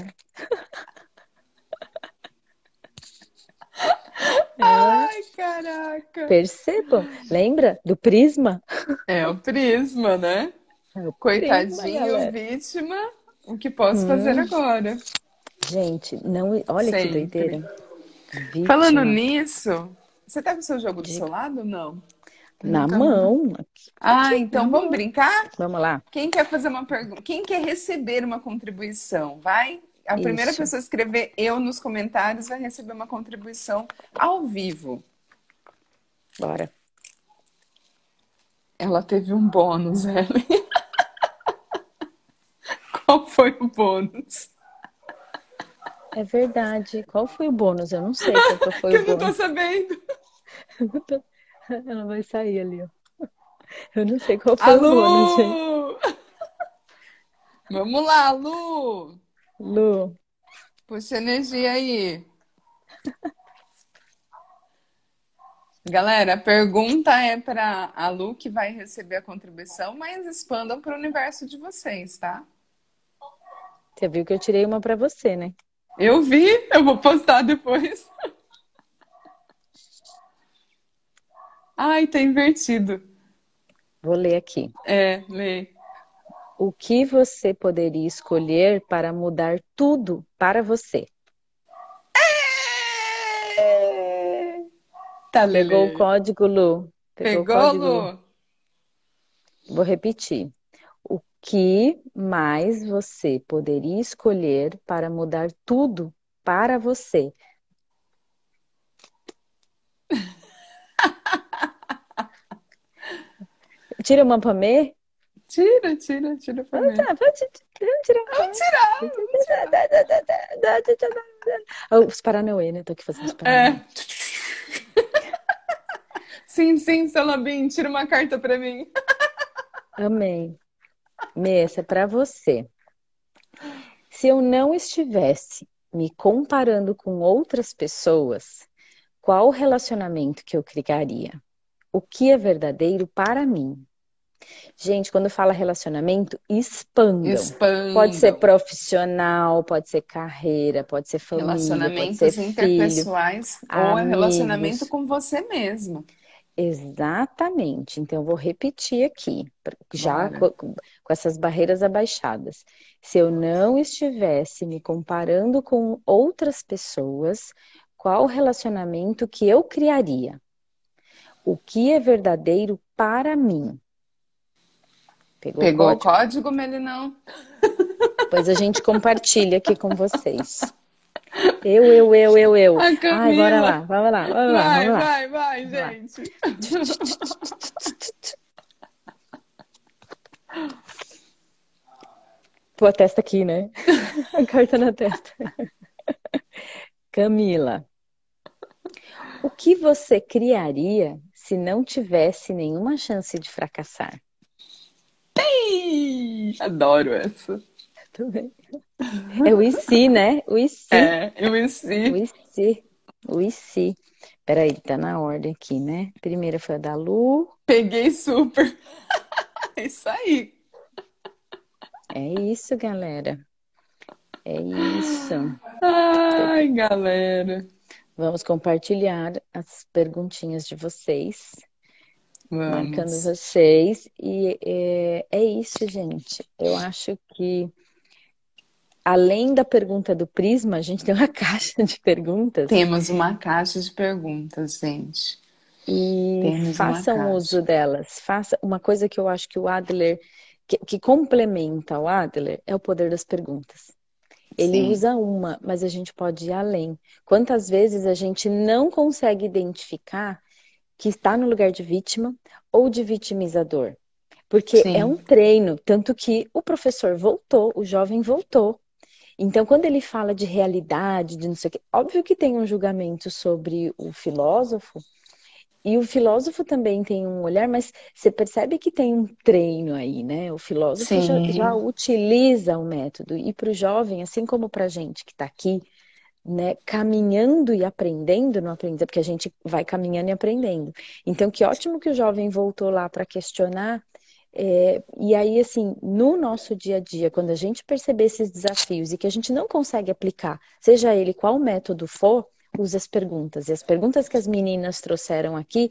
Ai, caraca. Percebam. Lembra do prisma? É o prisma, né? Coitadinho, prisma, vítima. O que posso hum. fazer agora? Gente, não. Olha Sempre. que doideira. Vítima. Falando nisso, você tá com o seu jogo do seu lado ou não? Na Nunca... mão. Ah, então vamos brincar? Vamos lá. Quem quer fazer uma pergunta? Quem quer receber uma contribuição? Vai? A primeira Isso. pessoa a escrever eu nos comentários vai receber uma contribuição ao vivo. Bora. Ela teve um bônus, [LAUGHS] Ellen. Qual foi o bônus? É verdade. Qual foi o bônus? Eu não sei qual foi [LAUGHS] o bônus. Eu não tô sabendo. [LAUGHS] Ela vai sair ali, ó. Eu não sei qual foi Alô! o bônus, gente. [LAUGHS] Vamos lá, Lu! Lu. Puxa energia aí. Galera, a pergunta é para a Lu que vai receber a contribuição, mas expandam para o universo de vocês, tá? Você viu que eu tirei uma para você, né? Eu vi, eu vou postar depois. [LAUGHS] Ai, tá invertido. Vou ler aqui. É, lê. O que você poderia escolher para mudar tudo para você? É... Tá, Pegou o código, Lu? Pegou, Pegou código, Lu? Vou repetir. Que mais você poderia escolher para mudar tudo para você? Tira uma pra mim? Tira, tira, tira pra mim. Tá, pode, tirar. Vamos tirar. Vamos Os Paranauê, né? Tô aqui fazendo os Paranauê. É. sim, sim, Salabim, tira uma carta pra mim. Amém. Mê, essa é pra você. Se eu não estivesse me comparando com outras pessoas, qual relacionamento que eu criaria? O que é verdadeiro para mim? Gente, quando fala relacionamento, expandam. expandam. Pode ser profissional, pode ser carreira, pode ser família, Relacionamentos pode ser interpessoais filho, ou é relacionamento com você mesmo. Exatamente. Então, eu vou repetir aqui, já com, com, essas barreiras abaixadas. Se eu não estivesse me comparando com outras pessoas, qual relacionamento que eu criaria? O que é verdadeiro para mim? Pegou, Pegou o código, código Melinão? Pois a gente compartilha aqui com vocês. [LAUGHS] Eu, eu, eu, eu, eu. Ai, bora lá, vamos lá, vamos lá. Vai, vamos lá. vai, vai, gente. Pô, a testa aqui, né? [LAUGHS] A carta na testa. Camila, o que você criaria se não tivesse nenhuma chance de fracassar? Adoro essa. Também. É o IC, né? O IC. É, o IC. O IC. O IC. Peraí, tá na ordem aqui, né? Primeira foi a da Lu. Peguei super. [LAUGHS] isso aí. É isso, galera. É isso. Ai, galera. Vamos compartilhar as perguntinhas de vocês. Vamos. marcando vocês. E é, é isso, gente. Eu acho que além da pergunta do Prisma, a gente tem uma [LAUGHS] caixa de perguntas. Temos uma caixa de perguntas, gente. E Temos façam uso delas. Faça uma coisa que eu acho que o Adler, que, que complementa o Adler, é o poder das perguntas. Ele Sim. usa uma, mas a gente pode ir além. Quantas vezes a gente não consegue identificar que está no lugar de vítima ou de vitimizador. Porque Sim. é um treino, tanto que o professor voltou, o jovem voltou. Então, quando ele fala de realidade, de não sei o quê, óbvio que tem um julgamento sobre o filósofo, e o filósofo também tem um olhar, mas você percebe que tem um treino aí, né? O filósofo já, já, utiliza o método. E para o jovem, assim como para a gente que está aqui, né, caminhando e aprendendo no aprendizado, porque a gente vai caminhando e aprendendo. Então, que ótimo que o jovem voltou lá para questionar. É, e aí, assim, no nosso dia a dia, quando a gente perceber esses desafios e que a gente não consegue aplicar, seja ele qual método for, use as perguntas. E as perguntas que as meninas trouxeram aqui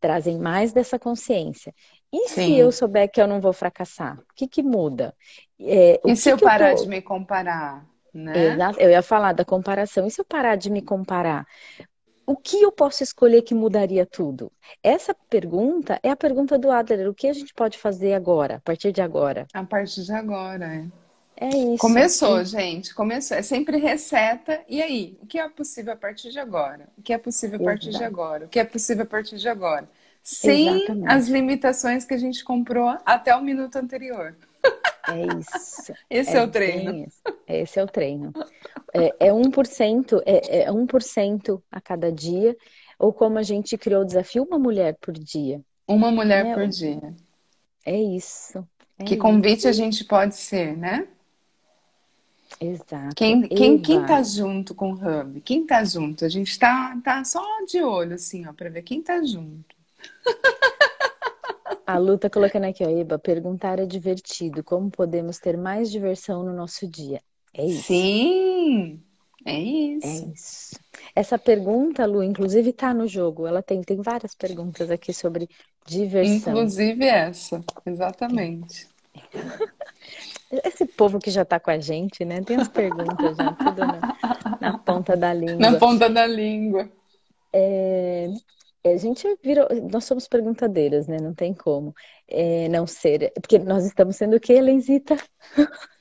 trazem mais dessa consciência. E Sim. se eu souber que eu não vou fracassar? O que, que muda? É, e se eu parar eu tô... de me comparar? né? Eu ia falar da comparação. E se eu parar de me comparar? O que eu posso escolher que mudaria tudo? Essa pergunta é a pergunta do Adler. O que a gente pode fazer agora, a partir de agora? A partir de agora, é. É isso. Começou, gente, começou. É sempre receta. E aí, o que é possível a partir de agora? O que é possível a partir de Exato. agora? O que é possível a partir de agora? Sem Exatamente. as limitações que a gente comprou até o minuto anterior. É isso. Esse é, o treino. isso. Esse é o treino. É, é 1%, é, é 1% a cada dia, ou como a gente criou o desafio, uma mulher por dia. Uma mulher É, por dia. É isso. É Que isso. convite a gente pode ser, né? Exato. Quem, quem, quem tá junto com o Hub? Quem tá junto? A gente tá, tá só de olho, assim, ó, pra ver quem tá junto. [LAUGHS] A Lu tá colocando aqui, ó, Eba, perguntar é divertido. Como podemos ter mais diversão no nosso dia? É isso. Sim, é É isso. isso. Essa pergunta, Lu, inclusive tá no jogo. Ela tem, tem várias perguntas aqui sobre diversão. Inclusive essa, exatamente. [LAUGHS] Esse povo que já tá com a gente, né? Tem as perguntas já, tudo na, na ponta da língua. Na ponta da língua. É, a gente virou, nós somos perguntadeiras, né? Não tem como é, não ser, porque nós estamos sendo o quê, Lenzita? [LAUGHS]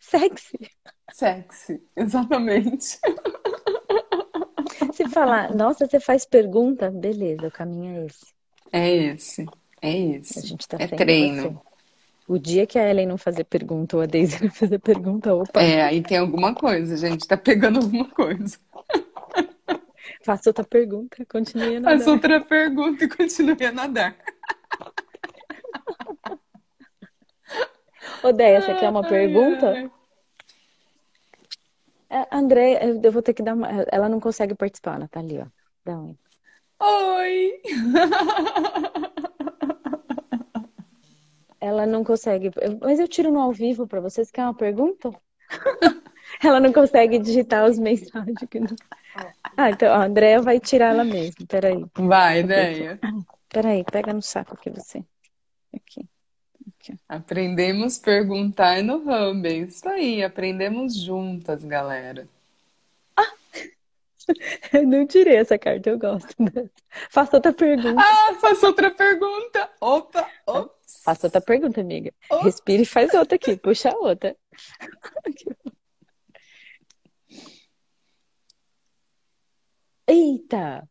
Sexy. Sexy, exatamente. Se falar, nossa, você faz pergunta, beleza, o caminho é esse. É esse, é A esse. gente tá É treino. você. O dia que a Ellen não fazer pergunta ou a Daisy não fazer pergunta, opa, É, aí tem alguma coisa, gente, tá pegando alguma coisa. Faça outra pergunta, continue a nadar. Faz outra pergunta e continue a nadar. Ô, Deia, você quer uma pergunta? Ai, ai. É, André, eu vou ter que dar uma. Ela não consegue participar, ela tá ali, ó. Dá um. Oi! Ela não consegue. Mas eu tiro no ao vivo pra vocês. Quer uma pergunta? [LAUGHS] Ela não consegue digitar os mensagens. que não- Ah, então a Andrea vai tirar ela mesmo. Peraí. Vai, ideia. Peraí, pega no saco aqui você. Aqui. Aprendemos a perguntar no Hub. Isso aí, aprendemos juntas, galera. [LAUGHS] Eu não tirei essa carta, eu gosto dessa. Faça outra pergunta. Ah, faça outra pergunta. Opa, ops. Faça outra pergunta, amiga. Ops. Respire e faz outra aqui. Puxa a outra. [LAUGHS] Eita!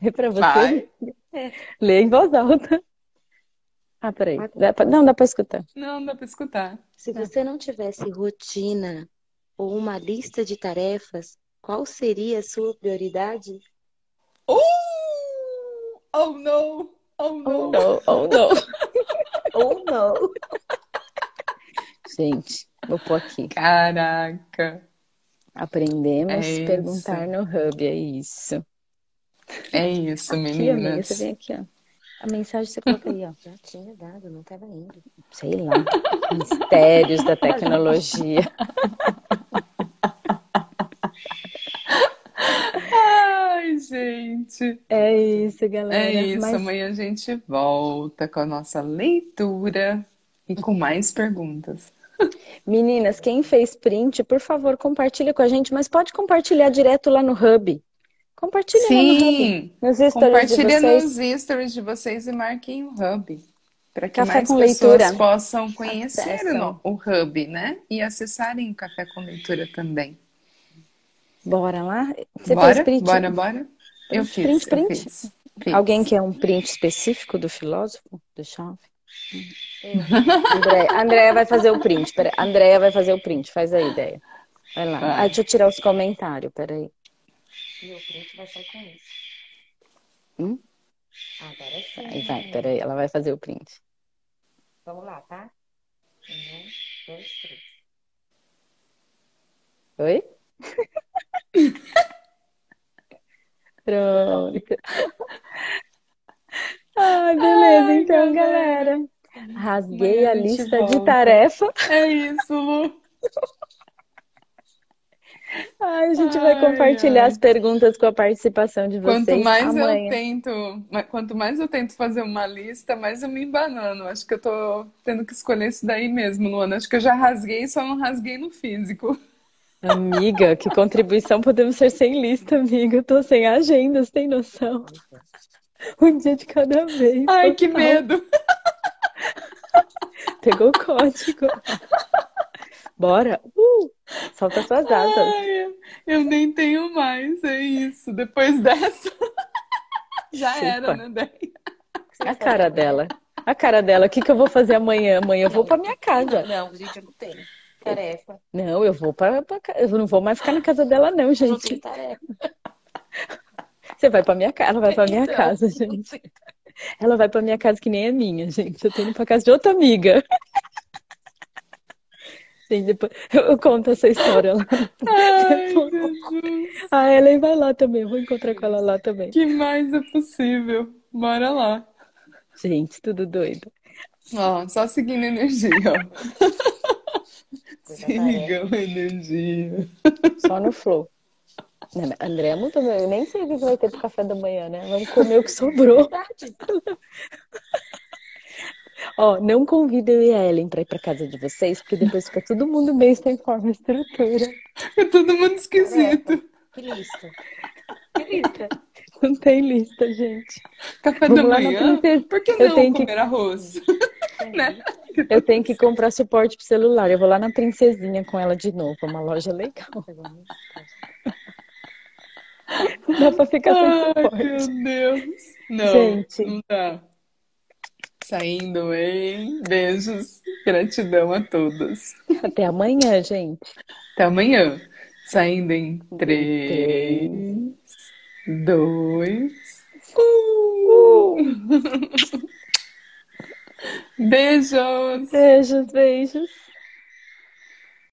É pra você Vai. [LAUGHS] ler em voz alta. Ah, peraí. Dá pra- Não, dá pra escutar. Não, dá pra escutar. Se você não tivesse rotina ou uma lista de tarefas, qual seria a sua prioridade? Uh! Oh, no! Oh, no! não, oh não. Ou não? Gente, vou pôr aqui. Caraca, Aprendemos É perguntar no Hub, é isso. é isso, Aqui, amiga, meninas. você vem aqui, ó. A mensagem você coloca aí, ó. Já tinha dado, não estava indo. Sei lá. [LAUGHS] Mistérios da tecnologia. Ai, gente. É isso, galera. É isso. Mas Amanhã a gente volta com a nossa leitura e com mais perguntas. Meninas, quem fez print, por favor, compartilha com a gente, mas pode compartilhar direto lá no Hub. Compartilha lá no Hub. Sim! Nos stories de Compartilha vocês. nos stories de vocês e marquem o Hub. Para que Café mais pessoas leitura. possam conhecer Acessam. o, Hub, né? E acessarem o Café com Leitura também. Bora lá? Você bora? fez print? Bora, bora? Eu fiz, print, eu print? fiz. Fiz. Alguém quer um print específico do filósofo? Do chave? André, Andréia vai fazer o print. Pera, Andréia vai fazer o print. Faz a ideia. Vai lá. Vai. Ah, deixa eu tirar os comentários. Peraí. E o preto vai sair com isso. Hum? Agora sim. Aí vai, peraí. Ela vai fazer o print. Vamos lá, tá? Um, dois, três. Oi? [LAUGHS] Pronto. Ai, beleza, Ai, então, galera. Rasguei Amanhã a lista de volta. tarefa. É isso, Lu. Ai, a gente vai Ai, compartilhar ai. as perguntas com a participação de Quanto vocês mais eu amanhã. tento, ma- quanto mais eu tento fazer uma lista, mais eu me embanano. Acho que eu tô tendo que escolher isso daí mesmo, Luana. Acho que eu já rasguei, só não rasguei no físico. Amiga, que contribuição podemos ser sem lista, amiga. Eu tô sem agenda, você tem noção? Um dia de cada vez. Ai, que total. medo! [LAUGHS] Pegou o código. Bora. Uh, solta suas asas. Ai, eu nem tenho mais, é isso. Depois dessa, [LAUGHS] já Chupa. era, né, Déia? A cara dela. A cara dela. O que que eu vou fazer amanhã? Amanhã eu vou pra minha casa. Não, gente, eu não tenho tarefa. Não, eu vou pra, pra ca- Eu não vou mais ficar na casa dela, não, Eu não gente. tenho tarefa. Você vai pra minha casa, ela vai pra minha Então, casa, não gente. Ela vai pra minha casa que nem a minha, gente. Eu tô indo pra casa de outra amiga. Sim, depois eu conto essa história lá. Ai, Depois. Jesus. A Ellen vai lá também. Eu vou encontrar com ela lá também. Que mais é possível? Bora lá. Gente, tudo doido. Ó, só seguindo a energia, ó. Sigam a energia. Só no flow. André é muito bem. Eu nem sei o que vai ter pro café da manhã, né? Vamos comer o que sobrou. Ó, não convido eu e a Ellen pra ir pra casa de vocês, porque depois fica todo mundo meio sem forma e estrutura. É todo mundo esquisito. Que lista. Que lista? Não tem lista, gente. Café da Vamos na manhã? Por que Eu não tenho que- comer arroz? Né? Eu tenho que comprar suporte pro celular. Eu vou lá na Princesinha com ela de novo. É uma loja legal. Dá pra ficar sem Ai, suporte. meu Deus. Não, Gente. não dá. Saindo em beijos. Gratidão a todos. Até amanhã, gente. Até amanhã. Saindo em três, dois. Uh! [LAUGHS] Beijos! Beijos, beijos.